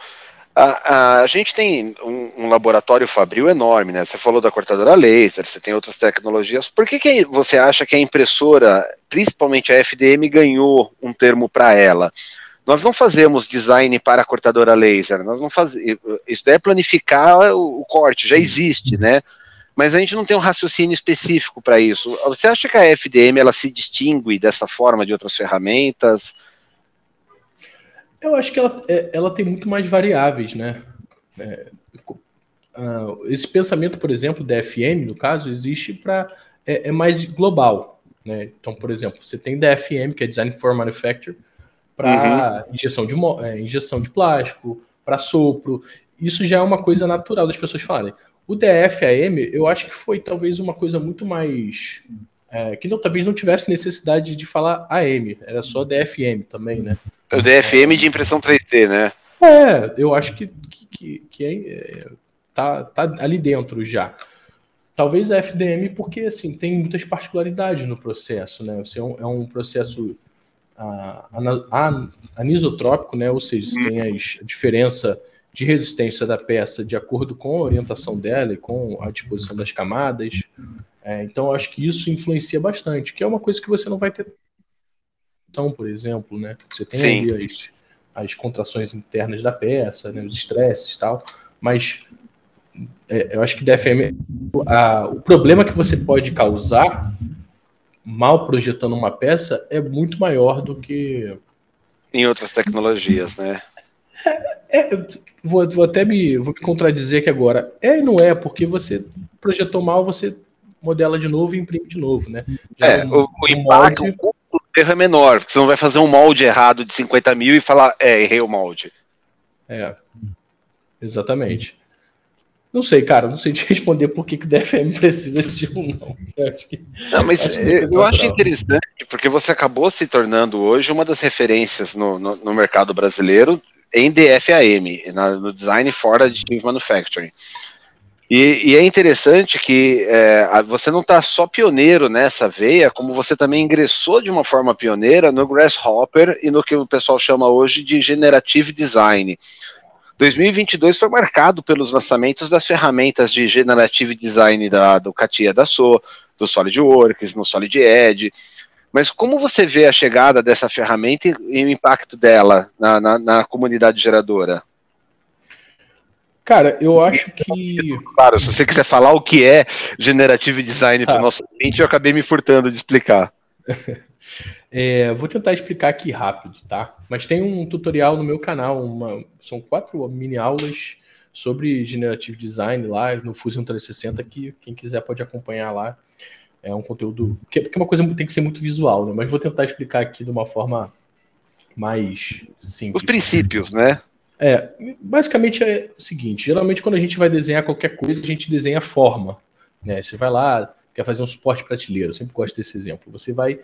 a, a, a gente tem um, um, laboratório fabril enorme, né? Você falou da cortadora laser, você tem outras tecnologias. Por que, que você acha que a impressora, principalmente a FDM, ganhou um termo para ela? Nós não fazemos design para cortadora laser, nós não fazemos. Isso é planificar o, corte, já existe, né? Mas a gente não tem um raciocínio específico para isso. Você acha que a FDM ela se distingue dessa forma de outras ferramentas? Eu acho que ela, é, ela tem muito mais variáveis, né? É, esse pensamento, por exemplo, da FM, no caso, existe para. É, é, mais global. Né? Então, por exemplo, você tem DFM, que é Design for Manufacture, para uhum. injeção, de, é, injeção de plástico, para sopro. Isso já é uma coisa natural das pessoas falarem. O DFAM, eu acho que foi talvez uma coisa muito mais. É, que não, talvez não tivesse necessidade de falar AM, era só DFM também, né? O DFM de impressão 3D, né? É, eu acho que, que, que é, é, tá, tá ali dentro já. Talvez a FDM, porque assim, tem muitas particularidades no processo, né? Você é um, é um processo anisotrópico, né? ou seja, tem a diferença de resistência da peça de acordo com a orientação dela e com a disposição das camadas. É, então, acho que isso influencia bastante, que é uma coisa que você não vai ter, por exemplo, né? Você tem Sim. ali as, as contrações internas da peça, né? os estresses e tal, mas é, eu acho que DFM, a, o problema que você pode causar mal projetando uma peça é muito maior do que. Em outras tecnologias, né? É, é, vou, vou até me, vou me contradizer aqui agora. É e não é, porque você projetou mal, você modela de novo e imprime de novo, né? Já é, um, o, impacto, molde... o erro é menor, porque você não vai fazer um molde errado de 50 mil e falar, é, errei o molde. É, exatamente. Não sei, cara, não sei te responder por que, que o DFM precisa de um não. Eu acho que, não, mas acho eu, eu acho interessante porque você acabou se tornando hoje uma das referências no, no, no mercado brasileiro em DFAM, na, no Design for Additive Manufacturing. E, e, é interessante que é, você não está só pioneiro nessa veia, como você também ingressou de uma forma pioneira no Grasshopper e no que o pessoal chama hoje de Generative Design. 2022 foi marcado pelos lançamentos das ferramentas de Generative Design da, do Katia da So, do SolidWorks, no SolidEd. Mas como você vê a chegada dessa ferramenta e, o impacto dela na, na, na comunidade geradora? Cara, eu acho que. Claro, se você quiser falar o que é Generative Design para o ah. nosso cliente, eu acabei me furtando de explicar. é, vou tentar explicar aqui rápido, tá? Mas tem um tutorial no meu canal, uma, são quatro mini aulas sobre Generative Design lá no Fusion 360, que quem quiser pode acompanhar lá. É um conteúdo. Porque é uma coisa tem que ser muito visual, né? Mas vou tentar explicar aqui de uma forma mais simples. Os princípios, né? É, basicamente é o seguinte: geralmente quando a gente vai desenhar qualquer coisa, a gente desenha a forma. Né? Você vai lá, quer fazer um suporte prateleiro, eu sempre gosto desse exemplo. Você vai,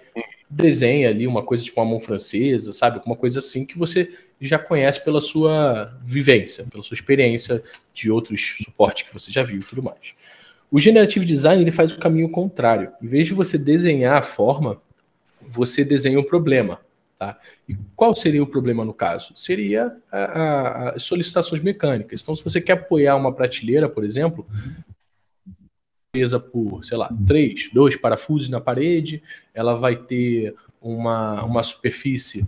desenha ali uma coisa tipo uma mão francesa, sabe? Uma coisa assim que você já conhece pela sua vivência, pela sua experiência de outros suportes que você já viu e tudo mais. O Generative Design ele faz o caminho contrário. Em vez de você desenhar a forma, você desenha o problema. Tá? E qual seria o problema no caso? Seria as solicitações mecânicas. Então, se você quer apoiar uma prateleira, por exemplo, presa por, sei lá, três, dois parafusos na parede, ela vai ter uma, uma superfície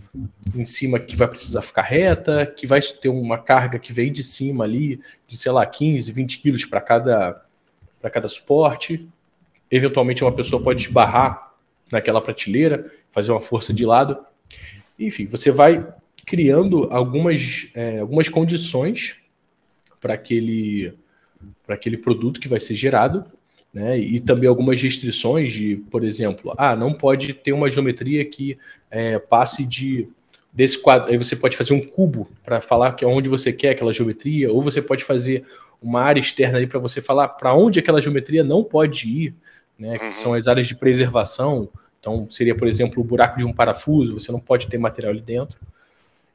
em cima que vai precisar ficar reta, que vai ter uma carga que vem de cima ali, de, sei lá, 15, 20 quilos para cada, cada suporte. Eventualmente, uma pessoa pode esbarrar naquela prateleira, fazer uma força de lado enfim, você vai criando algumas, é, algumas condições para aquele, aquele produto que vai ser gerado, né? E também algumas restrições de, por exemplo, ah, não pode ter uma geometria que é, passe de desse quadro. Aí você pode fazer um cubo para falar que é onde você quer aquela geometria, ou você pode fazer uma área externa aí para você falar para onde aquela geometria não pode ir, né? Que são as áreas de preservação então, seria, por exemplo, o buraco de um parafuso, você não pode ter material ali dentro.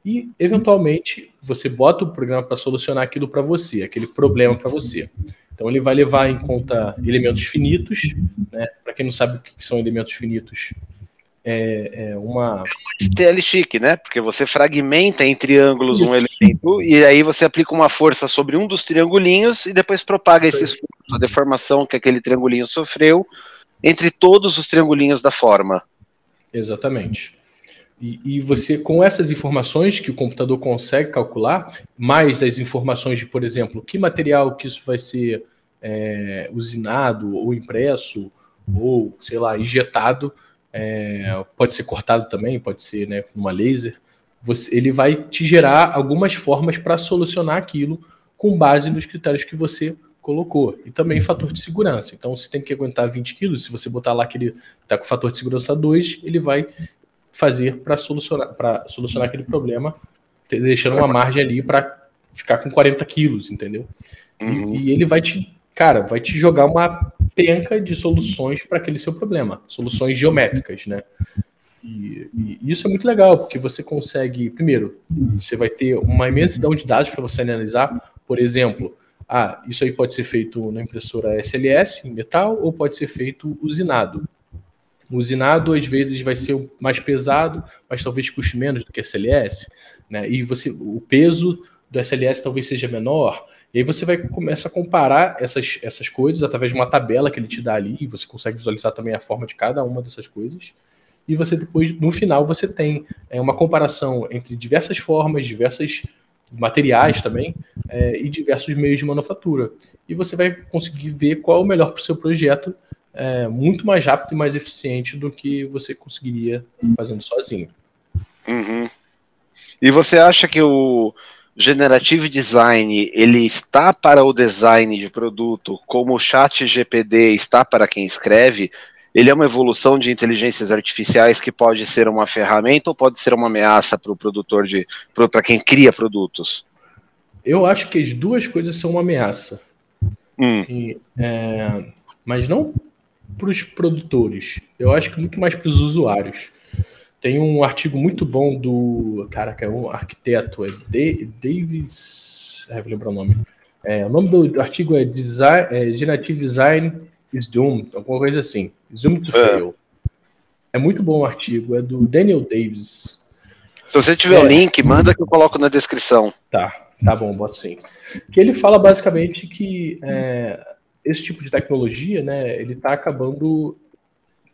E, eventualmente, você bota o programa para solucionar aquilo para você, aquele problema para você. Então, ele vai levar em conta elementos finitos. Né? Para quem não sabe o que são elementos finitos, é, é uma. TL chique, né? Porque você fragmenta em triângulos um elemento e aí você aplica uma força sobre um dos triangulinhos e depois propaga esse esforço, a deformação que aquele triangulinho sofreu entre todos os triangulinhos da forma. Exatamente. E, e, você, com essas informações que o computador consegue calcular, mais as informações de, por exemplo, que material que isso vai ser é, usinado ou impresso, ou, sei lá, injetado, é, pode ser cortado também, pode ser né, uma laser, você, ele vai te gerar algumas formas para solucionar aquilo com base nos critérios que você colocou. E também fator de segurança. Então, se tem que aguentar 20 quilos, se você botar lá que ele está com fator de segurança 2, ele vai fazer para solucionar, solucionar aquele problema, deixando uma margem ali para ficar com 40 quilos, entendeu? Uhum. E, e, ele vai te, cara, vai te jogar uma penca de soluções para aquele seu problema, soluções geométricas, né? E, e, isso é muito legal, porque você consegue, primeiro, você vai ter uma imensidão de dados para você analisar, por exemplo, ah, isso aí pode ser feito na impressora SLS, em metal, ou pode ser feito usinado. Usinado, às vezes, vai ser mais pesado, mas talvez custe menos do que SLS. Né? E você, o peso do SLS talvez seja menor. E aí você vai começar a comparar essas, essas coisas através de uma tabela que ele te dá ali, e você consegue visualizar também a forma de cada uma dessas coisas. E você depois, no final, você tem é, uma comparação entre diversas formas, diversas materiais também é, e diversos meios de manufatura. E você vai conseguir ver qual é o melhor para o seu projeto, é, muito mais rápido e mais eficiente do que você conseguiria fazendo sozinho. Uhum. E você acha que o Generative Design ele está para o design de produto como o Chat GPD está para quem escreve? ele é uma evolução de inteligências artificiais que pode ser uma ferramenta ou pode ser uma ameaça para o produtor de para quem cria produtos? Eu acho que as duas coisas são uma ameaça. Hum. E, é, mas não para os produtores. Eu acho que muito mais para os usuários. Tem um artigo muito bom do. Caraca, é um arquiteto, é Davis. É, vou lembrar o nome. É, o nome do artigo é, design, é Generative Design is Doomed, alguma coisa assim. Doomed to é. Fail. É muito bom o artigo, é do Daniel Davis. Se você tiver o é. link, manda que eu coloco na descrição. Tá, tá bom, boto sim. Que ele fala basicamente que é, esse tipo de tecnologia, né, ele está acabando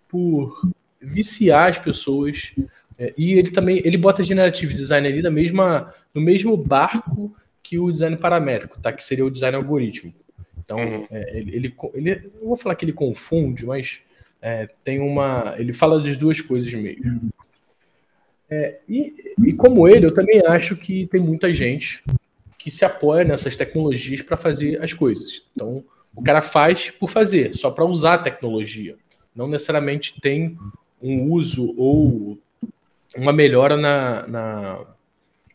por viciar as pessoas é, e ele também ele bota generative design ali na mesma, no mesmo barco que o design paramétrico, tá? Que seria o design algorítmico. Então, uhum. é, ele, ele, ele, não vou falar que ele confunde, mas é, tem uma. Ele fala das duas coisas mesmo. É, e, e como ele, eu também acho que tem muita gente que se apoia nessas tecnologias para fazer as coisas. Então, o cara faz por fazer, só para usar a tecnologia. Não necessariamente tem um uso ou uma melhora na, na,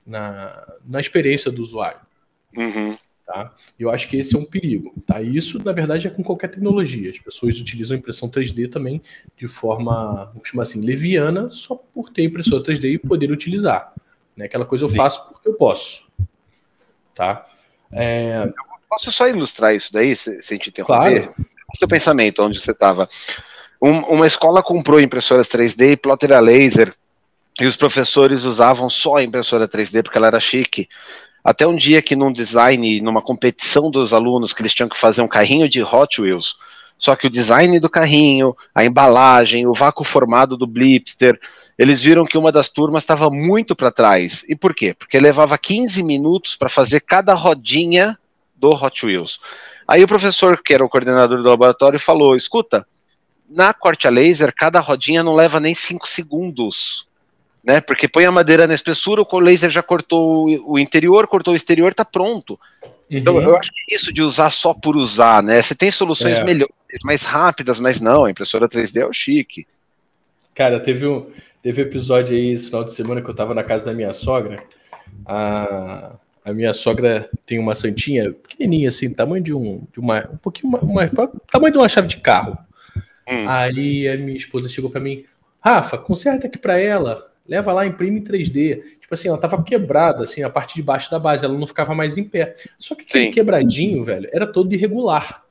na, na experiência do usuário. Uhum. Tá? Eu acho que esse é um perigo. Tá? Isso, na verdade, é com qualquer tecnologia. As pessoas utilizam impressão 3D também de forma, vamos chamar assim, leviana, só por ter impressora 3D e poder utilizar. Né? Aquela coisa eu faço porque eu posso. Tá? É... Posso só ilustrar isso daí, sem te interromper? Claro. Seu pensamento, onde você estava. Um, uma escola comprou impressoras 3D e plotter a laser e os professores usavam só a impressora 3D porque ela era chique. Até um dia que num design, numa competição dos alunos, que eles tinham que fazer um carrinho de Hot Wheels, só que o design do carrinho, a embalagem, o vácuo formado do Blipster, eles viram que uma das turmas estava muito para trás. E por quê? Porque levava 15 minutos para fazer cada rodinha do Hot Wheels. Aí o professor, que era o coordenador do laboratório, falou: escuta, na corte a laser, cada rodinha não leva nem 5 segundos né? Porque põe a madeira na espessura, o laser já cortou o interior, cortou o exterior, tá pronto. Então, uhum. Então eu acho que isso de usar só por usar, né? Você tem soluções é. melhores, mais rápidas, mas não, a impressora 3D é o chique. Cara, teve um, teve um episódio aí esse final de semana que eu tava na casa da minha sogra. A, a minha sogra tem uma santinha pequenininha, assim, tamanho de um, de uma, um pouquinho, uma, uma tamanho de uma chave de carro. Hum. Aí a minha esposa chegou para mim, Rafa, conserta aqui para ela leva lá, imprime em 3D. Tipo assim, ela tava quebrada, assim, a parte de baixo da base, ela não ficava mais em pé. Só que aquele Sim. quebradinho, velho, era todo irregular,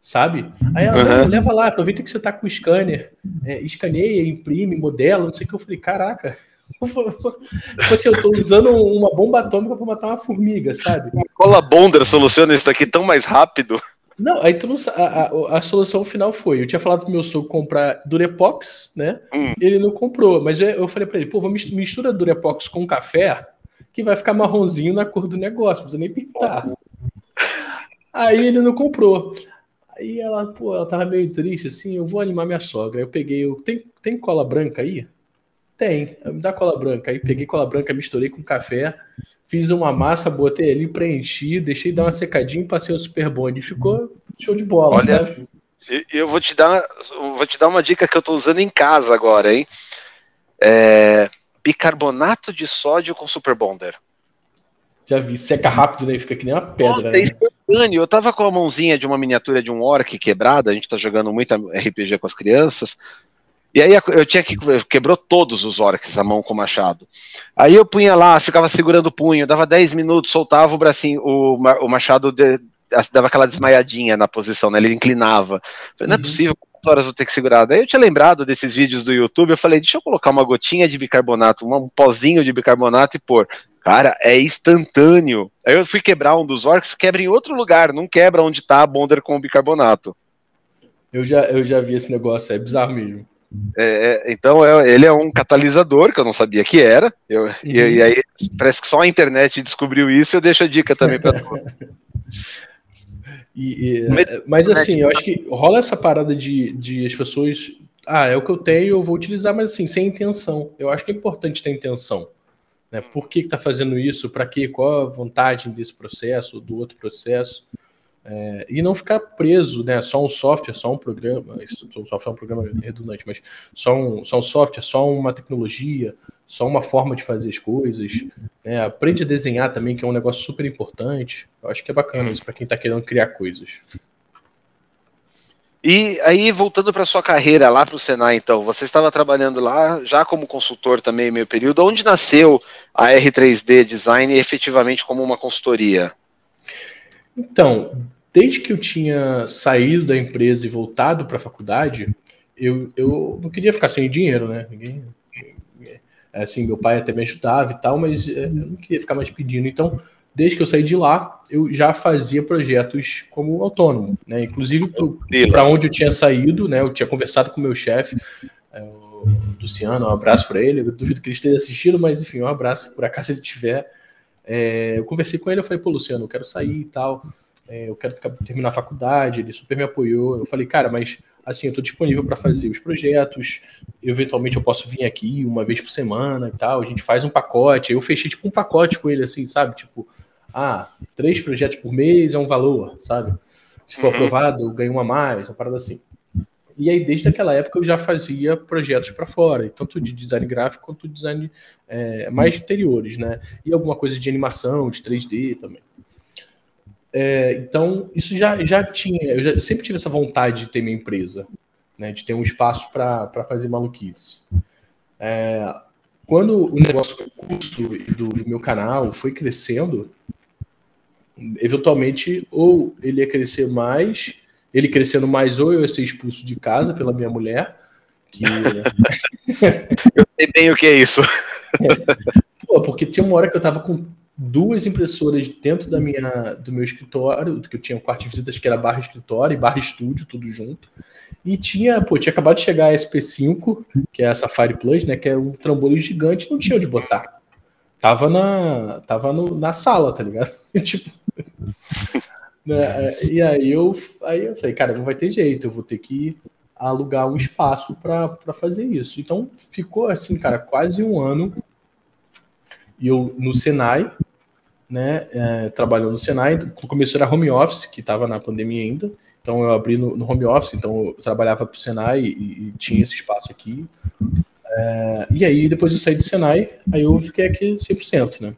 sabe? Aí ela, uhum. leva lá, aproveita que você tá com o scanner, é, escaneia, imprime, modela, não sei o que. Eu falei, caraca, tipo assim, eu tô usando uma bomba atômica para matar uma formiga, sabe? Cola bonder soluciona isso daqui tão mais rápido. Não, aí tu não, a, a, a, solução final foi: eu tinha falado pro meu sogro comprar Durepox, né? Hum. Ele não comprou, mas eu, eu falei para ele: pô, vamos mistura Durepox com café, que vai ficar marronzinho na cor do negócio, não precisa nem pintar. Aí ele não comprou. Aí ela, pô, ela tava meio triste assim, eu vou animar minha sogra. Aí eu peguei, eu, tem, tem cola branca aí? Tem, me dá cola branca. Aí peguei cola branca, misturei com café, Fiz uma massa, botei ali, preenchi, deixei dar uma secadinha e passei o super bonde. Ficou show de bola, Olha, sabe? Eu vou te dar, vou te dar uma dica que eu estou usando em casa agora, hein? É, bicarbonato de sódio com super bonder. Já vi, seca rápido, né? Fica que nem uma pedra. Nossa, né? Eu tava com a mãozinha de uma miniatura de um orc quebrada, a gente tá jogando muito RPG com as crianças. E aí eu tinha que. Quebrou todos os orcs a mão com o machado. Aí eu punha lá, ficava segurando o punho, dava 10 minutos, soltava o bracinho, o, o machado de, dava aquela desmaiadinha na posição, né? Ele inclinava. Falei, não é uhum. possível, quantas horas eu ter que segurar? Daí eu tinha lembrado desses vídeos do YouTube, eu falei, deixa eu colocar uma gotinha de bicarbonato, um pozinho de bicarbonato e pôr. Cara, é instantâneo. Aí eu fui quebrar um dos orcs, quebra em outro lugar, não quebra onde tá a Bonder com o bicarbonato. Eu já, eu já vi esse negócio, é bizarro mesmo. É, é, então é, ele é um catalisador que eu não sabia que era. Eu, uhum. e, e, aí parece que só a internet descobriu isso. Eu deixo a dica também para e, e, mas assim, eu acho que rola essa parada de, de as pessoas. Ah, é o que eu tenho, eu vou utilizar, mas assim, sem intenção. Eu acho que é importante ter intenção. Né? Por que está fazendo isso? Para quê? Qual a vantagem desse processo, do outro processo? É, e não ficar preso, né? Só um software, só um programa, isso, um software é um programa redundante, mas só um, só um software, só uma tecnologia, só uma forma de fazer as coisas. Né? Aprende a desenhar também, que é um negócio super importante. Eu acho que é bacana isso para quem está querendo criar coisas. E aí, voltando para sua carreira lá para o Senai, então, você estava trabalhando lá já como consultor também meio período. Onde nasceu a R3D Design efetivamente como uma consultoria? Então, desde que eu tinha saído da empresa e voltado para a faculdade, eu, eu não queria ficar sem dinheiro, né? Ninguém, assim, meu pai até me ajudava e tal, mas é, eu não queria ficar mais pedindo. Então, desde que eu saí de lá, eu já fazia projetos como autônomo, né? Inclusive para onde eu tinha saído, né? Eu tinha conversado com o meu chefe, é, o Luciano, um abraço para ele. Eu duvido que ele esteja assistindo, mas enfim, um abraço por acaso ele tiver. É, eu conversei com ele, eu falei, pô, Luciano, eu quero sair e tal, é, eu quero terminar a faculdade. Ele super me apoiou. Eu falei, cara, mas assim, eu estou disponível para fazer os projetos. Eventualmente eu posso vir aqui uma vez por semana e tal. A gente faz um pacote. Eu fechei tipo um pacote com ele, assim, sabe? Tipo, ah, três projetos por mês é um valor, sabe? Se for uhum. aprovado, eu ganho uma mais, uma parada assim. E aí, desde aquela época, eu já fazia projetos para fora, tanto de design gráfico quanto de design é, mais interiores, né? E alguma coisa de animação, de 3D também. É, então, isso já, já tinha, eu, já, eu, sempre tive essa vontade de ter minha empresa, né? De ter um espaço para fazer maluquice. É, quando o negócio do curso do, do meu canal foi crescendo, eventualmente, ou ele ia crescer mais, ele crescendo mais, ou eu ia ser expulso de casa pela minha mulher. Que... eu sei bem o que é isso. Pô, porque tinha uma hora que eu tava com duas impressoras dentro da minha, do meu escritório, que eu tinha um quarto de visitas que era barra escritório e barra estúdio, tudo junto. E tinha, pô, tinha acabado de chegar a SP5, que é essa Fire Plus, né, que é um trambolho gigante, não tinha onde botar. Tava na, tava no, na sala, tá ligado? tipo, né? E aí eu, aí eu falei, cara, não vai ter jeito, eu vou ter que alugar um espaço para fazer isso. Então ficou assim, cara, quase um ano e eu no Senai, né, é, trabalhando no Senai, no começo era home office, que estava na pandemia ainda, então eu abri no, no home office, então eu trabalhava para o Senai e, e, tinha esse espaço aqui. É, e aí depois eu saí do Senai, aí eu fiquei aqui 100%, né.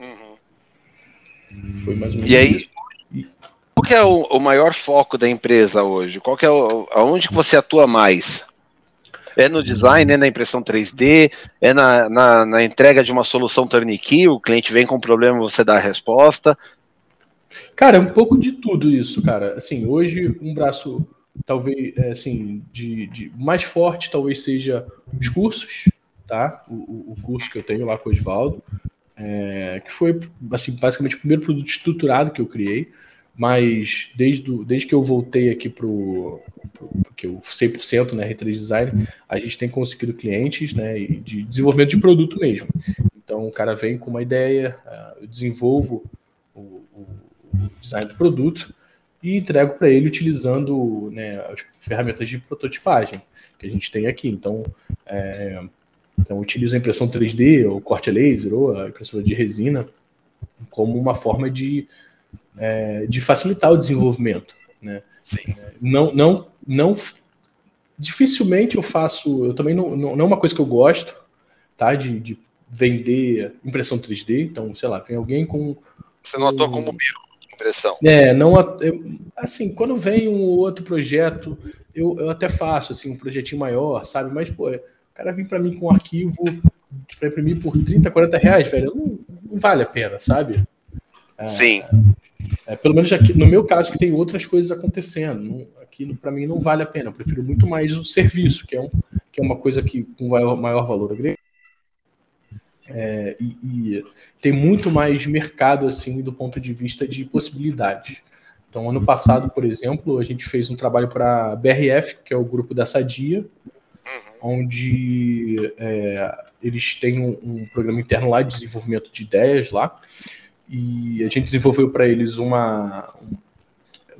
Uhum. Foi mais ou menos E aí, isso. qual que é o, o, maior foco da empresa hoje? Qual que é o, aonde que você atua mais? É no design, é na impressão 3D, é na, na, na entrega de uma solução turnkey, o cliente vem com um problema, você dá a resposta. Cara, é um pouco de tudo isso, cara. Assim, hoje um braço talvez é, assim de, de, mais forte talvez seja os cursos, tá? O, o curso que eu tenho lá com o Osvaldo, é, que foi assim basicamente o primeiro produto estruturado que eu criei mas desde, do, desde que eu voltei aqui para o que eu 100% né, R3 Design, a gente tem conseguido clientes né, de desenvolvimento de produto mesmo. Então o cara vem com uma ideia, ah, eu desenvolvo o, o, o design do produto e entrego para ele utilizando né, as ferramentas de prototipagem que a gente tem aqui. Então, é, então utilizo a impressão 3D, ou corte laser, ou a impressora de resina, como uma forma de é, de facilitar o desenvolvimento. Né? Sim. É, não, não, não. Dificilmente eu faço. Eu também não, não, não é uma coisa que eu gosto, tá? De, de vender impressão 3D. Então, sei lá, vem alguém com. Você não atua um, como bico impressão. É, não. Eu, assim, quando vem um outro projeto, eu, eu até faço assim, um projetinho maior, sabe? Mas, pô, o cara vem para mim com um arquivo para imprimir por 30, 40 reais, velho, não, não vale a pena, sabe? É, Sim. É, pelo menos aqui, no meu caso, que tem outras coisas acontecendo. aqui, para mim, não vale a pena. Eu prefiro muito mais o serviço, que é, um, que é uma coisa que com maior valor agregado. É, e, e, tem muito mais mercado assim do ponto de vista de possibilidades. Então, ano passado, por exemplo, a gente fez um trabalho para a BRF, que é o grupo da Sadia, uhum. onde é, eles têm um, um, programa interno lá de desenvolvimento de ideias lá, e a gente desenvolveu para eles uma. Um,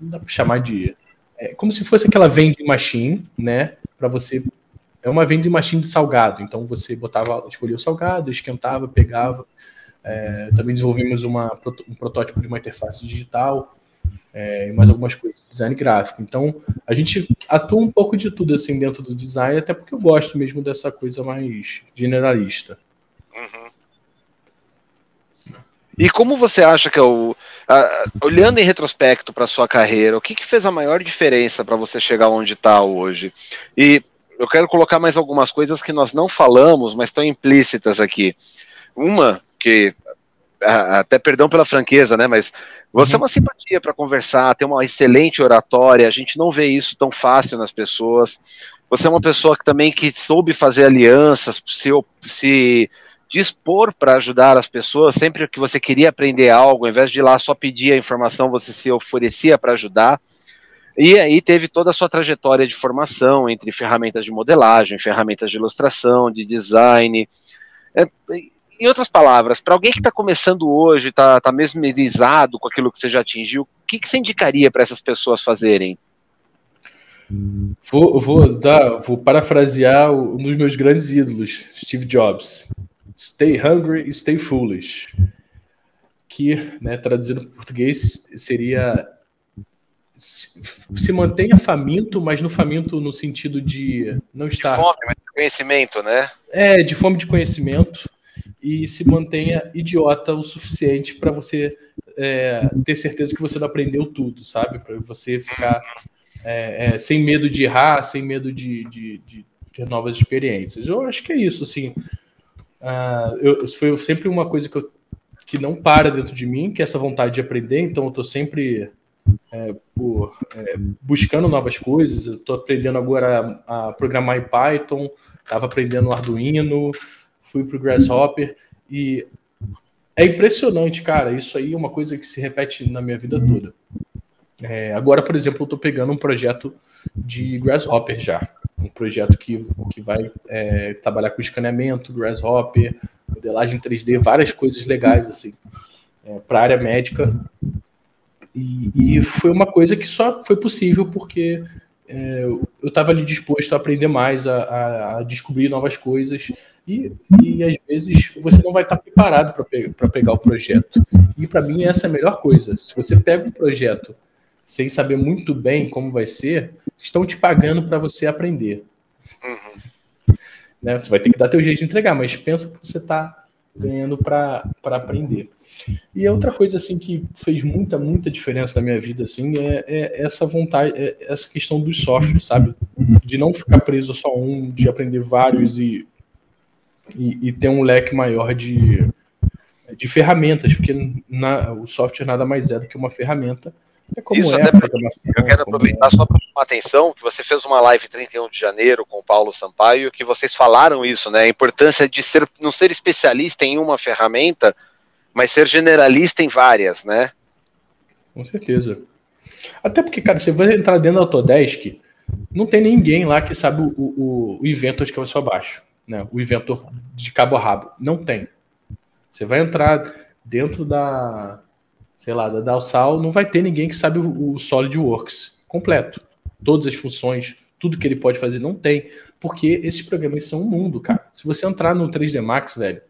não dá para chamar de. É, como se fosse aquela vending machine, né? Para você. É uma vending machine de salgado. Então você botava, escolhia o salgado, esquentava, pegava. É, também desenvolvemos uma, um protótipo de uma interface digital é, e mais algumas coisas, design gráfico. Então, a gente atua um pouco de tudo assim dentro do design, até porque eu gosto mesmo dessa coisa mais generalista. Uhum. E como você acha que é o. olhando em retrospecto para sua carreira, o que, que fez a maior diferença para você chegar onde está hoje? E eu quero colocar mais algumas coisas que nós não falamos, mas estão implícitas aqui. Uma, que até perdão pela franqueza, né? Mas você uhum. é uma simpatia para conversar, tem uma excelente oratória. A gente não vê isso tão fácil nas pessoas. Você é uma pessoa que também que soube fazer alianças, se, se dispor para ajudar as pessoas. Sempre que você queria aprender algo, ao invés de ir lá só pedir a informação, você se oferecia para ajudar. E aí teve toda a sua trajetória de formação entre ferramentas de modelagem, ferramentas de ilustração, de design. É, em outras palavras, para alguém que está começando hoje, está tá mesmerizado com aquilo que você já atingiu, o que, que você indicaria para essas pessoas fazerem? Vou, vou, dar, vou parafrasear um dos meus grandes ídolos, Steve Jobs. Stay hungry, stay foolish. Que, né, traduzindo para português, seria se mantenha faminto, mas no faminto no sentido de não estar. De fome, mas de conhecimento, né? É, de fome de conhecimento. E se mantenha idiota o suficiente para você é, ter certeza que você não aprendeu tudo, sabe? Para você ficar é, é, sem medo de errar, sem medo de, de, de, ter novas experiências. Eu acho que é isso, assim. Eu, foi sempre uma coisa que, eu, que não para dentro de mim, que é essa vontade de aprender, então eu estou sempre é, por, é, buscando novas coisas. Eu estou aprendendo agora a, a, programar em Python, estava aprendendo Arduino, fui para o Grasshopper e é impressionante, cara. Isso aí é uma coisa que se repete na minha vida toda. É, agora, por exemplo, eu estou pegando um projeto de Grasshopper já. Um projeto que, que vai é, trabalhar com escaneamento, Grasshopper, modelagem 3D, várias coisas legais assim. É, para a área médica, e, e, foi uma coisa que só foi possível porque é, eu estava ali disposto a aprender mais, a, a, a descobrir novas coisas. E, e, às vezes você não vai estar preparado para pe pegar o projeto. E para mim essa é a melhor coisa. Se você pega um projeto sem saber muito bem como vai ser, estão te pagando para você aprender. Uhum. Né? Você vai ter que dar teu jeito de entregar, mas pensa que você está ganhando para aprender. E outra coisa assim que fez muita, muita diferença na minha vida assim é, é essa vontade, é essa questão dos softwares, sabe? De não ficar preso só um, de aprender vários e, e, e ter um leque maior de, de ferramentas, porque na, o software nada mais é do que uma ferramenta. É Isso, é, eu quero aproveitar é. só para chamar atenção que você fez uma live 31 de janeiro com o Paulo Sampaio, que vocês falaram isso, né? A importância de ser, não ser especialista em uma ferramenta, mas ser generalista em várias, né? Com certeza. Até porque, cara, você vai entrar dentro da Autodesk, não tem ninguém lá que sabe o, o, o inventor de cabeça para baixo, né? O inventor de cabo a rabo. Não tem. Você vai entrar dentro da, sei lá, da Dalsal, não vai ter ninguém que sabe o, o SolidWorks completo. Todas as funções, tudo que ele pode fazer, não tem. Porque esses programas são um mundo, cara. Se você entrar no 3D Max, velho,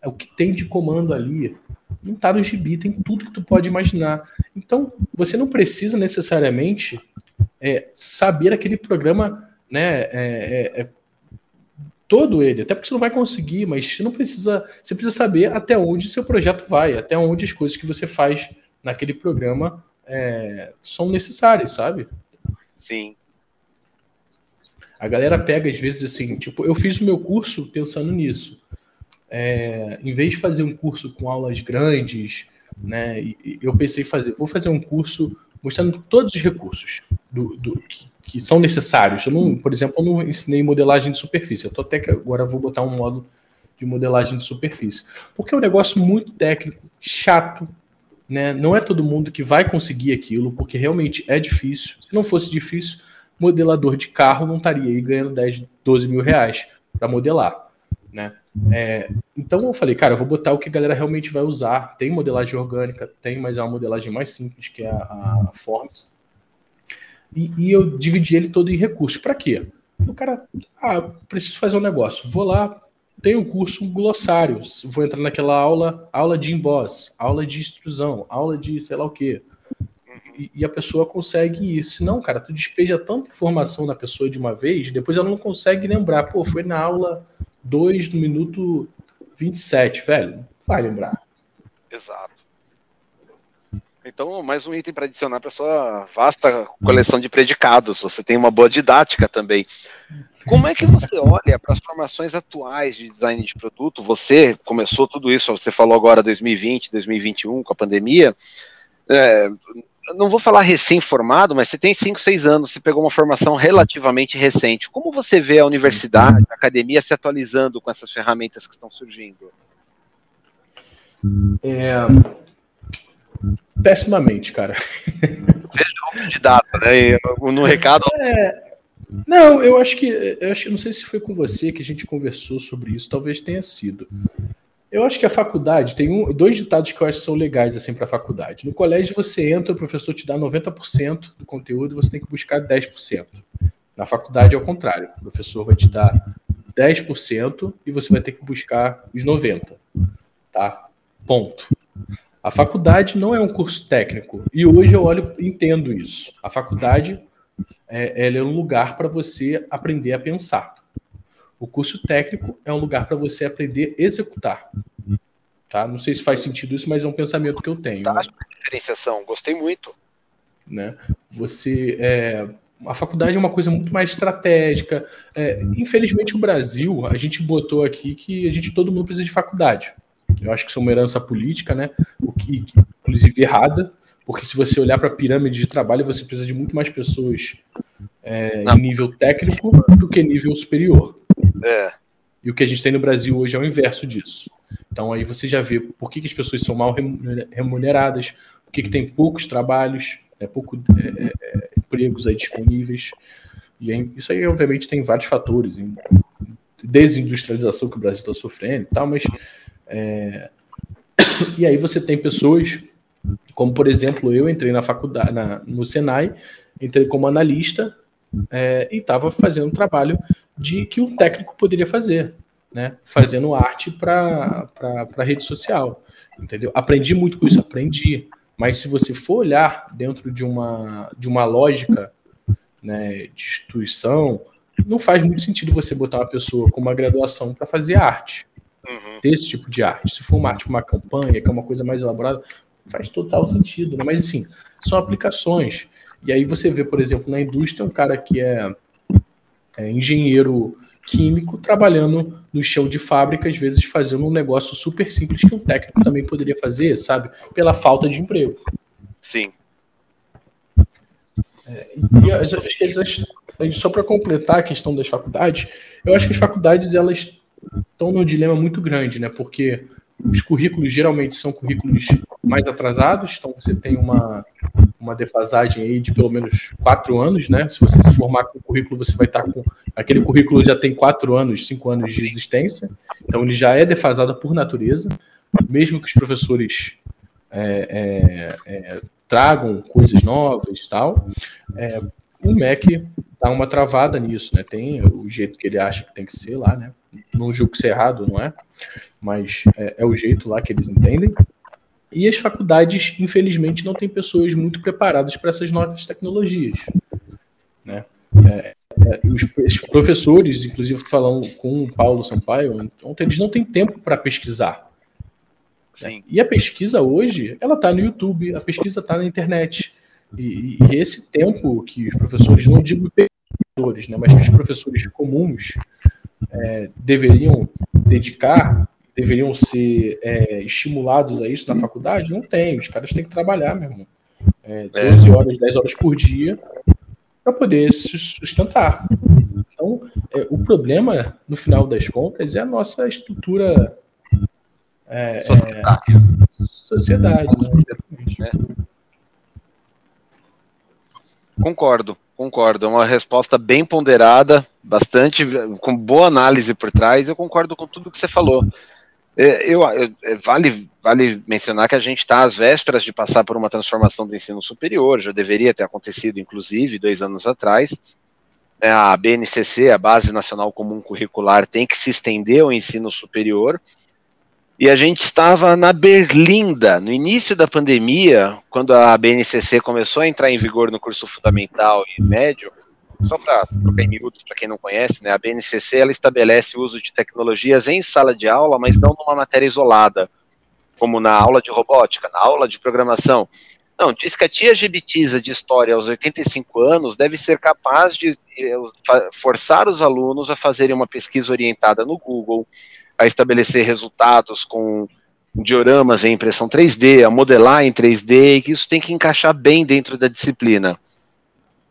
é o que tem de comando ali não tá no gibi, tem tudo que tu pode imaginar. Então, você não precisa necessariamente é, saber aquele programa, né, é, é, é, todo ele, até porque você não vai conseguir, mas você não precisa, você precisa saber até onde seu projeto vai, até onde as coisas que você faz naquele programa é, são necessárias, sabe? Sim. A galera pega às vezes assim, tipo, eu fiz o meu curso pensando nisso é, em vez de fazer um curso com aulas grandes, né, eu pensei em fazer, vou fazer um curso mostrando todos os recursos do, do que, que, são necessários. Eu não, por exemplo, eu não ensinei modelagem de superfície. Eu tô até que agora vou botar um modo de modelagem de superfície, porque é um negócio muito técnico, chato, né? Não é todo mundo que vai conseguir aquilo, porque realmente é difícil. Se não fosse difícil, modelador de carro não estaria aí ganhando 10, 12 mil reais para modelar, né? É, então eu falei, cara, eu vou botar o que a galera realmente vai usar. Tem modelagem orgânica, tem, mas é uma modelagem mais simples, que é a, a Forms. E, e, eu dividi ele todo em recursos. Para quê? O cara, ah, preciso fazer um negócio. Vou lá, tem um curso, um glossário. Vou entrar naquela aula, aula de emboss, aula de extrusão, aula de sei lá o quê. E, e a pessoa consegue isso. Não, cara, tu despeja tanta informação na pessoa de uma vez, depois ela não consegue lembrar. Pô, foi na aula 2 no minuto 27, velho. Vai lembrar. Exato. Então, mais um item para adicionar para sua vasta coleção de predicados. Você tem uma boa didática também. Como é que você olha para as formações atuais de design de produto? Você começou tudo isso, você falou agora 2020, 2021 com a pandemia. É, não vou falar recém-formado, mas você tem 5, 6 anos, você pegou uma formação relativamente recente. Como você vê a universidade, a academia se atualizando com essas ferramentas que estão surgindo? É... Pessimamente, cara. Seja de data, né? No recado. É... Não, eu acho que. Eu acho, não sei se foi com você que a gente conversou sobre isso, talvez tenha sido. Eu acho que a faculdade tem um, dois ditados que eu acho que são legais assim para a faculdade. No colégio você entra, o professor te dá 90% do conteúdo, você tem que buscar 10%. Na faculdade é o contrário. O professor vai te dar 10% e você vai ter que buscar os 90, tá? Ponto. A faculdade não é um curso técnico e hoje eu olho entendo isso. A faculdade é, ela é um lugar para você aprender a pensar. O curso técnico é um lugar para você aprender a executar. Tá? Não sei se faz sentido isso, mas é um pensamento que eu tenho. Tá, diferenciação, gostei muito. Né? Você é, a faculdade é uma coisa muito mais estratégica. É, infelizmente, o Brasil, a gente botou aqui que a gente todo mundo precisa de faculdade. Eu acho que isso é uma herança política, né? O que, inclusive errada, porque se você olhar para a pirâmide de trabalho, você precisa de muito mais pessoas é, em nível técnico do que nível superior. É. E o que a gente tem no Brasil hoje é o inverso disso. Então aí você já vê por que, que as pessoas são mal remuneradas, por que, que tem poucos trabalhos, é, pouco é, é, é, empregos aí disponíveis. E aí, isso aí, obviamente, tem vários fatores. Em desindustrialização que o Brasil está sofrendo e tal, mas. É... E aí você tem pessoas, como por exemplo, eu entrei na faculdade, na, no Senai, entrei como analista é, e estava fazendo um trabalho de que o técnico poderia fazer, né? Fazendo arte para a rede social, entendeu? Aprendi muito com isso, aprendi. Mas se você for olhar dentro de uma, de uma lógica né, de instituição, não faz muito sentido você botar uma pessoa com uma graduação para fazer arte. Uhum. Desse tipo de arte. Se for uma arte, uma campanha, que é uma coisa mais elaborada, faz total sentido. Né? Mas assim, são aplicações. E aí você vê, por exemplo, na indústria, um cara que é é, engenheiro químico trabalhando no chão de fábrica, às vezes fazendo um negócio super simples que um técnico também poderia fazer, sabe? Pela falta de emprego. Sim. É, e as, as, as, só para completar a questão das faculdades, eu acho que as faculdades elas estão num dilema muito grande, né? Porque os currículos geralmente são currículos mais atrasados, então você tem uma, uma defasagem aí de pelo menos quatro anos, né? Se você se formar com o currículo, você vai estar com. Aquele currículo já tem quatro anos, cinco anos de existência, então ele já é defasado por natureza, mesmo que os professores é, é, é, tragam coisas novas e tal. É, o MEC dá uma travada nisso, né? Tem o jeito que ele acha que tem que ser lá, né? Não julgo ser errado, não é? Mas é, é o jeito lá que eles entendem. E as faculdades, infelizmente, não têm pessoas muito preparadas para essas novas tecnologias. Né? É, é, os, professores, inclusive, falam com o Paulo Sampaio, então, eles não têm tempo para pesquisar. Sim. E a pesquisa hoje, ela está no YouTube, a pesquisa está na internet. E, e, esse tempo que os professores, não digo pesquisadores, né, mas que os professores comuns é, deveriam dedicar deveriam ser é, estimulados a isso na faculdade? Não tem, os caras têm que trabalhar, meu irmão. É, 12 é. horas, 10 horas por dia para poder se sustentar. Então, é, o problema, no final das contas, é a nossa estrutura. É, sociedade. É, sociedade, né? É. Concordo, concordo. É uma resposta bem ponderada, bastante, com boa análise por trás. Eu concordo com tudo que você falou. É, eu, é, vale, vale mencionar que a gente está às vésperas de passar por uma transformação do ensino superior, já deveria ter acontecido, inclusive, dois anos atrás. É, a BNCC, a Base Nacional Comum Curricular, tem que se estender ao ensino superior. E a gente estava na Berlinda, no início da pandemia, quando a BNCC começou a entrar em vigor no curso fundamental e médio, só para trocar em miúdos, para quem não conhece, né, a BNCC ela estabelece o uso de tecnologias em sala de aula, mas não numa matéria isolada, como na aula de robótica, na aula de programação. Não, diz que a tia Gebitiza de História aos 85 anos deve ser capaz de eh, forçar os alunos a fazerem uma pesquisa orientada no Google, a estabelecer resultados com dioramas em impressão 3D, a modelar em 3D, e que isso tem que encaixar bem dentro da disciplina.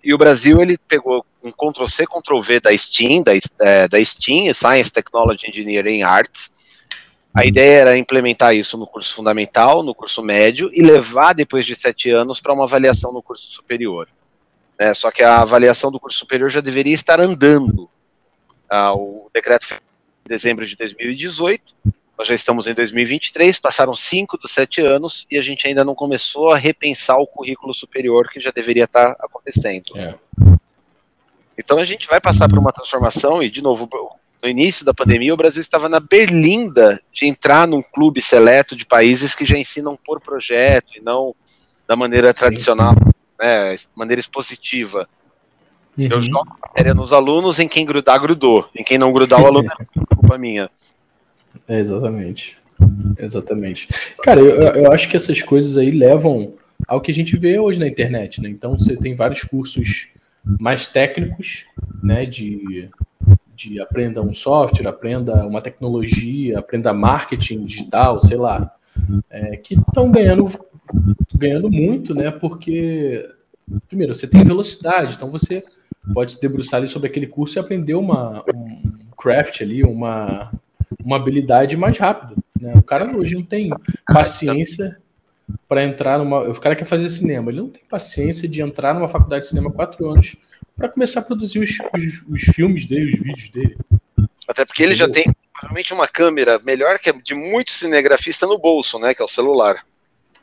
E o Brasil, ele pegou um Ctrl-C, Ctrl-V da STEAM, da, é, da STEAM, Science, Technology, Engineering Arts. A ideia era implementar isso no curso fundamental, no curso médio, e levar, depois de sete anos, para uma avaliação no curso superior. É, só que a avaliação do curso superior já deveria estar andando. Ah, o decreto dezembro de 2018, nós já estamos em 2023, passaram cinco dos sete anos e a gente ainda não começou a repensar o currículo superior que já deveria estar acontecendo. É. Então a gente vai passar por uma transformação e, de novo, no início da pandemia, o Brasil estava na berlinda de entrar num clube seleto de países que já ensinam por projeto e não da maneira tradicional, né, maneira expositiva. Uhum. Eu jogo matéria nos alunos, em quem grudar, grudou. Em quem não grudar, o aluno é culpa minha. É, exatamente. Exatamente. Cara, eu, eu acho que essas coisas aí levam ao que a gente vê hoje na internet, né? Então você tem vários cursos mais técnicos, né? De, de aprenda um software, aprenda uma tecnologia, aprenda marketing digital, sei lá, é, que estão ganhando, ganhando muito, né? Porque primeiro você tem velocidade, então você pode se debruçar ali sobre aquele curso e aprender uma, um craft ali, uma uma habilidade mais rápido. Né? O cara hoje não tem paciência para entrar numa. O cara quer fazer cinema, ele não tem paciência de entrar numa faculdade de cinema quatro anos para começar a produzir os, os, os, filmes dele, os vídeos dele. Até porque ele já tem provavelmente uma câmera melhor que a de muito cinegrafista no bolso, né? Que é o celular.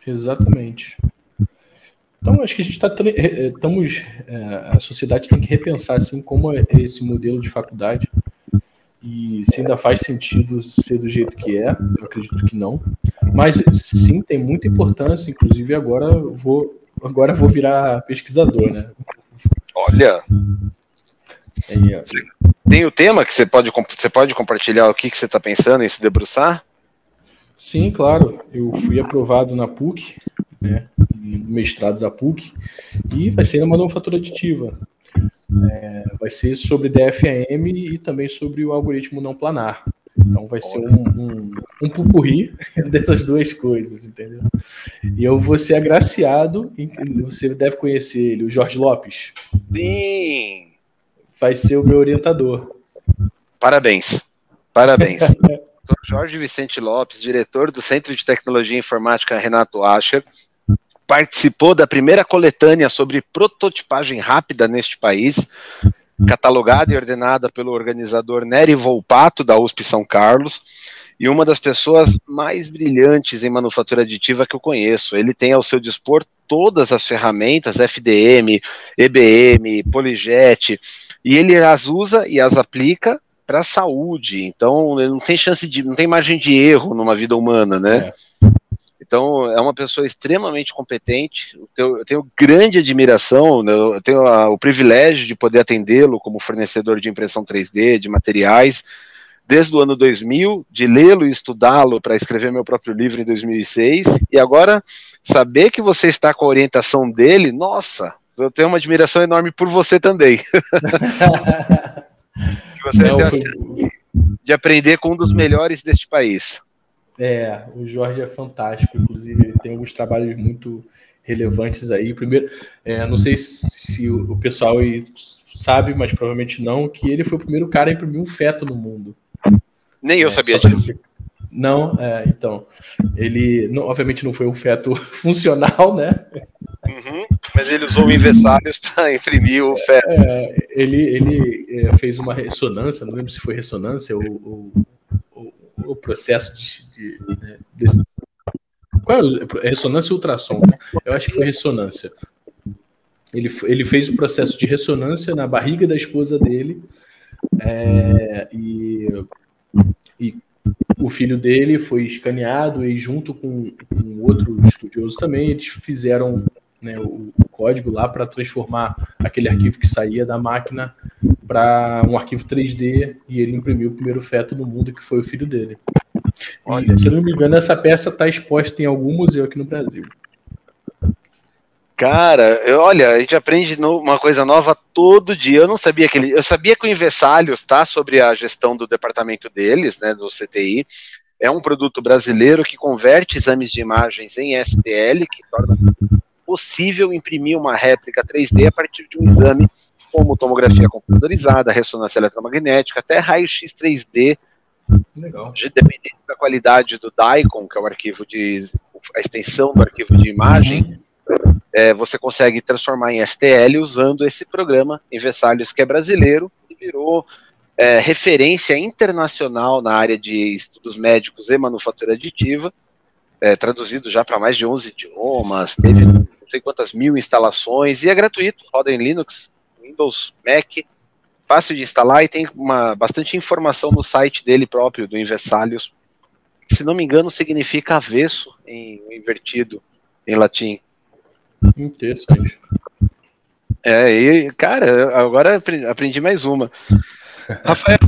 Exatamente. Então, acho que a gente está. Estamos. É, a sociedade tem que repensar assim como é esse modelo de faculdade e se ainda faz sentido ser do jeito que é, eu acredito que não. Mas sim, tem muita importância, inclusive agora vou agora vou virar pesquisador, né? Olha. Aí, tem o tema que você pode você pode compartilhar o que, que você está pensando em se debruçar? Sim, claro. Eu fui aprovado na PUC, né, mestrado da PUC, e vai ser uma manufatura aditiva. É, vai ser sobre DFM e também sobre o algoritmo não planar. Então vai ser um, um, um pupurri dessas duas coisas, entendeu? E eu vou ser agraciado, você deve conhecer ele, o Jorge Lopes. Sim! Vai ser o meu orientador. Parabéns. Parabéns. Jorge Vicente Lopes, diretor do Centro de Tecnologia Informática Renato Ascher, participou da primeira coletânea sobre prototipagem rápida neste país, catalogada e ordenada pelo organizador Nery Volpato, da USP São Carlos, e uma das pessoas mais brilhantes em manufatura aditiva que eu conheço. Ele tem ao seu dispor todas as ferramentas, FDM, EBM, Polyjet, e ele as usa e as aplica para a saúde. Então, não tem chance de, não tem margem de erro numa vida humana, né? É. Então, é uma pessoa extremamente competente. Eu tenho grande admiração, né? eu tenho o privilégio de poder atendê-lo como fornecedor de impressão 3D, de materiais, desde o ano 2000, de lê-lo e estudá-lo para escrever meu próprio livro em 2006. E agora, saber que você está com a orientação dele, nossa, eu tenho uma admiração enorme por você também. você Não, foi... de aprender com um dos melhores deste país. É, o Jorge é fantástico, inclusive ele tem alguns trabalhos muito relevantes aí. Primeiro, é, não sei se o pessoal sabe, mas provavelmente não, que ele foi o primeiro cara a imprimir um feto no mundo. Nem eu é, sabia disso. Não, é, então, ele não, obviamente não foi um feto funcional, né? Uhum, mas ele usou o inversários para imprimir o feto. É, ele ele é, fez uma ressonância, não lembro se foi ressonância ou, ou o processo de. de, né, de qual é, é ressonância e ultrassom? Né? Eu acho que foi ressonância. Ele, ele fez o processo de ressonância na barriga da esposa dele é, e, e o filho dele foi escaneado e junto com, com outro estudioso também eles fizeram né, o, o, código lá para transformar aquele arquivo que saía da máquina para um arquivo 3D e ele imprimiu o primeiro feto do mundo, que foi o filho dele. Olha, se não me engano, essa peça está exposta em algum museu aqui no Brasil. Cara, eu, olha, a gente aprende uma coisa nova todo dia. Eu não sabia que ele. Eu sabia que o Inversálios está sobre a gestão do departamento deles, né, do CTI. É um produto brasileiro que converte exames de imagens em STL, que torna possível imprimir uma réplica 3D a partir de um exame como tomografia computadorizada, ressonância eletromagnética, até raio-x 3D. Legal. Dependendo da qualidade do DICOM, que é o arquivo de a extensão do arquivo de imagem, uhum. é, você consegue transformar em STL usando esse programa Invessalhos, que é brasileiro e virou é, referência internacional na área de estudos médicos e manufatura aditiva, é, traduzido já para mais de 11 idiomas, teve não sei quantas mil instalações, e é gratuito, roda em Linux, Windows, Mac, fácil de instalar e tem uma, bastante informação no site dele próprio, do Invessalhos. Se não me engano, significa avesso em invertido em latim. Interessante. É, e, cara, agora aprendi mais uma. Rafael,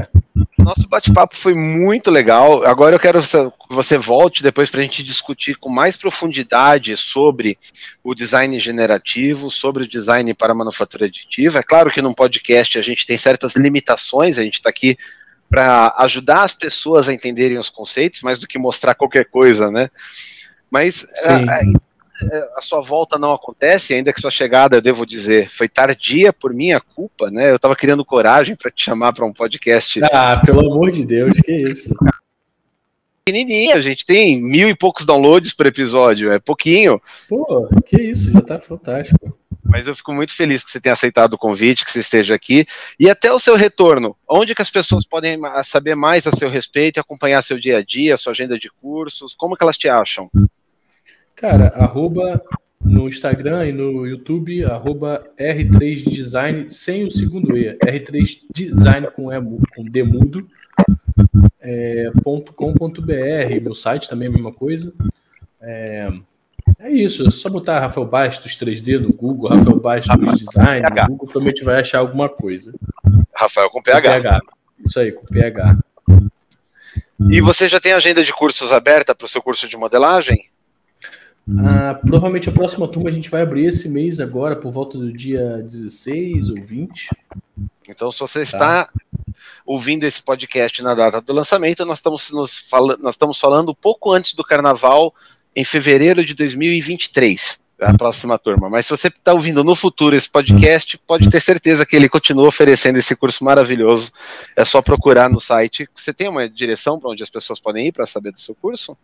nosso bate-papo foi muito legal. Agora eu quero que você volte depois para a gente discutir com mais profundidade sobre o design generativo, sobre o design para manufatura aditiva. É claro que num podcast a gente tem certas limitações, a gente está aqui para ajudar as pessoas a entenderem os conceitos, mais do que mostrar qualquer coisa, né? Mas é, a sua volta não acontece, ainda que sua chegada, eu devo dizer, foi tardia por minha culpa, né? Eu estava criando coragem para te chamar para um podcast. Ah, pelo amor de Deus, que isso. Pequenininha, a gente tem mil e poucos downloads por episódio, é pouquinho. Pô, que isso, já tá fantástico. Mas eu fico muito feliz que você tenha aceitado o convite, que você esteja aqui. E até o seu retorno, onde que as pessoas podem saber mais a seu respeito, acompanhar seu dia a dia, sua agenda de cursos, como que elas te acham? Cara, arroba no Instagram e no YouTube, arroba R3Design, sem o segundo E, R3Design com, e, com D mudo, é, .com.br, meu site também é a mesma coisa. É, é isso, é só botar Rafael Bastos 3D no Google, Rafael Bastos Design, no Google provavelmente vai achar alguma coisa. Rafael com PH. Com PH. Isso aí, com PH. E você já tem agenda de cursos aberta para o seu curso de modelagem? Ah, provavelmente a próxima turma a gente vai abrir esse mês agora, por volta do dia 16 ou 20. Então, se você tá. está ouvindo esse podcast na data do lançamento, nós estamos, nos fal nós estamos falando pouco antes do carnaval, em fevereiro de 2023, a próxima turma. Mas se você está ouvindo no futuro esse podcast, pode ter certeza que ele continua oferecendo esse curso maravilhoso. É só procurar no site. Você tem uma direção para onde as pessoas podem ir para saber do seu curso?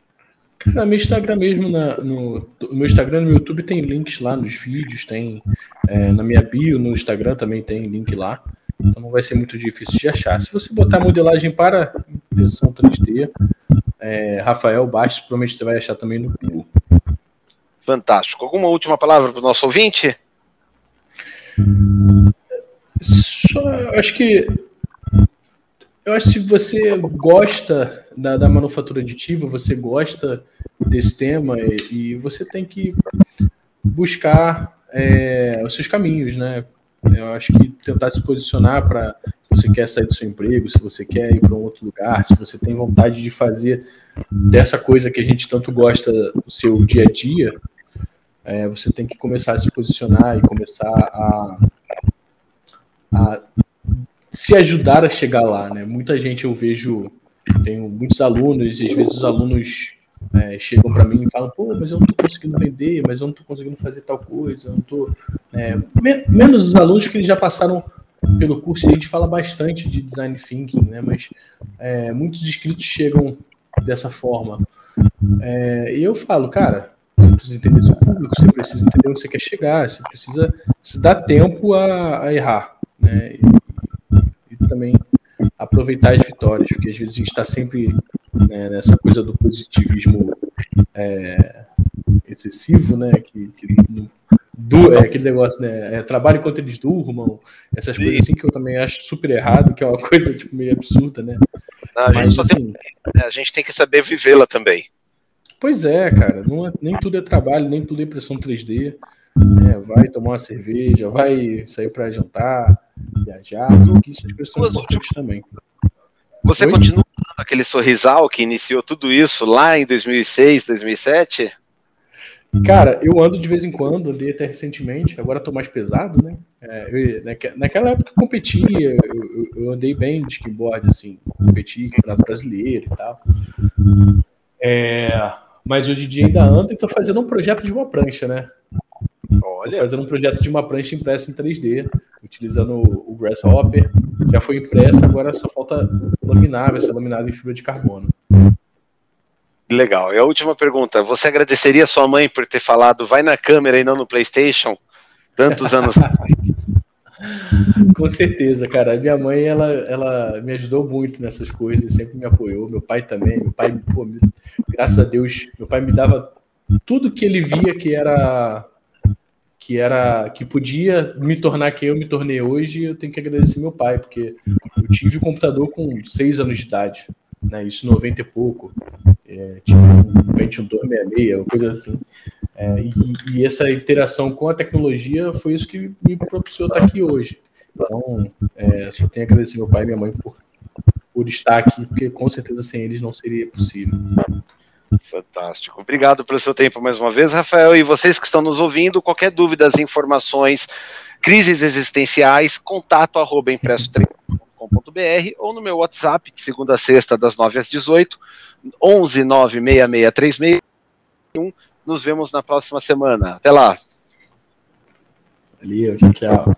Cara, meu Instagram mesmo, na, no, no meu Instagram no YouTube tem links lá nos vídeos, tem é, na minha bio no Instagram também tem link lá. Então não vai ser muito difícil de achar. Se você botar modelagem para impressão 3D, é, Rafael Bastos, provavelmente você vai achar também no Google. Fantástico. Alguma última palavra para o nosso ouvinte? Só, acho que eu acho que se você gosta da, da manufatura aditiva, você gosta desse tema e, e você tem que buscar é, os seus caminhos, né? Eu acho que tentar se posicionar para se você quer sair do seu emprego, se você quer ir para um outro lugar, se você tem vontade de fazer dessa coisa que a gente tanto gosta no seu dia a dia, é, você tem que começar a se posicionar e começar a, a se ajudar a chegar lá, né? Muita gente eu vejo, tenho muitos alunos, e às vezes os alunos é, chegam para mim e falam, pô, mas eu não estou conseguindo vender, mas eu não estou conseguindo fazer tal coisa, eu não tô. É, me menos os alunos que eles já passaram pelo curso, a gente fala bastante de design thinking, né? Mas é, muitos inscritos chegam dessa forma. É, e eu falo, cara, você precisa entender seu público, você precisa entender onde você quer chegar, você precisa se dar tempo a, a errar. Né? Também aproveitar as vitórias, porque às vezes a gente está sempre né, nessa coisa do positivismo é, excessivo, né? Que, que do, é aquele negócio, né? É, trabalho enquanto eles durmam, essas Sim. coisas assim que eu também acho super errado, que é uma coisa tipo, meio absurda, né? Não, a, Mas, gente assim, tem, a gente tem que saber vivê-la também. Pois é, cara, não é, nem tudo é trabalho, nem tudo é impressão 3D. Né? Vai tomar uma cerveja, vai sair para jantar, viajar, são importantes também. Você Oi? continua aquele sorrisal que iniciou tudo isso lá em 2006, 2007? Cara, eu ando de vez em quando, andei até recentemente, agora tô mais pesado, né? É, eu, naquela época eu competia, eu, eu, andei bem de skateboard, assim, competi no Campeonato Brasileiro e tal. É, mas hoje em dia ainda ando e tô fazendo um projeto de uma prancha, né? Olha. Tô fazendo um projeto de uma prancha impressa em 3D, utilizando o Grasshopper. Já foi impressa, agora só falta laminar, vai ser laminado em fibra de carbono. Legal. E a última pergunta: você agradeceria sua mãe por ter falado vai na câmera e não no PlayStation? Tantos anos. Com certeza, cara. Minha mãe, ela, ela me ajudou muito nessas coisas, sempre me apoiou. Meu pai também. Meu pai, pô, graças a Deus, meu pai me dava tudo que ele via que era que era que podia me tornar quem eu me tornei hoje. Eu tenho que agradecer meu pai, porque eu tive o computador com seis anos de idade né? Isso 90 e pouco. É, tipo um Pentium 266, uma coisa assim. É, e, e, essa interação com a tecnologia foi isso que me propiciou estar aqui hoje. Então, é, só tenho a agradecer meu pai e minha mãe por, por estar aqui, porque com certeza sem eles não seria possível. Fantástico. Obrigado pelo seu tempo mais uma vez, Rafael. E vocês que estão nos ouvindo, qualquer dúvida, informações, crises existenciais, contato arroba impresso ou no meu WhatsApp, de segunda a sexta, das 9 às 18, 11 96636 Nos vemos na próxima semana. Até lá. Valeu, tchau, tchau.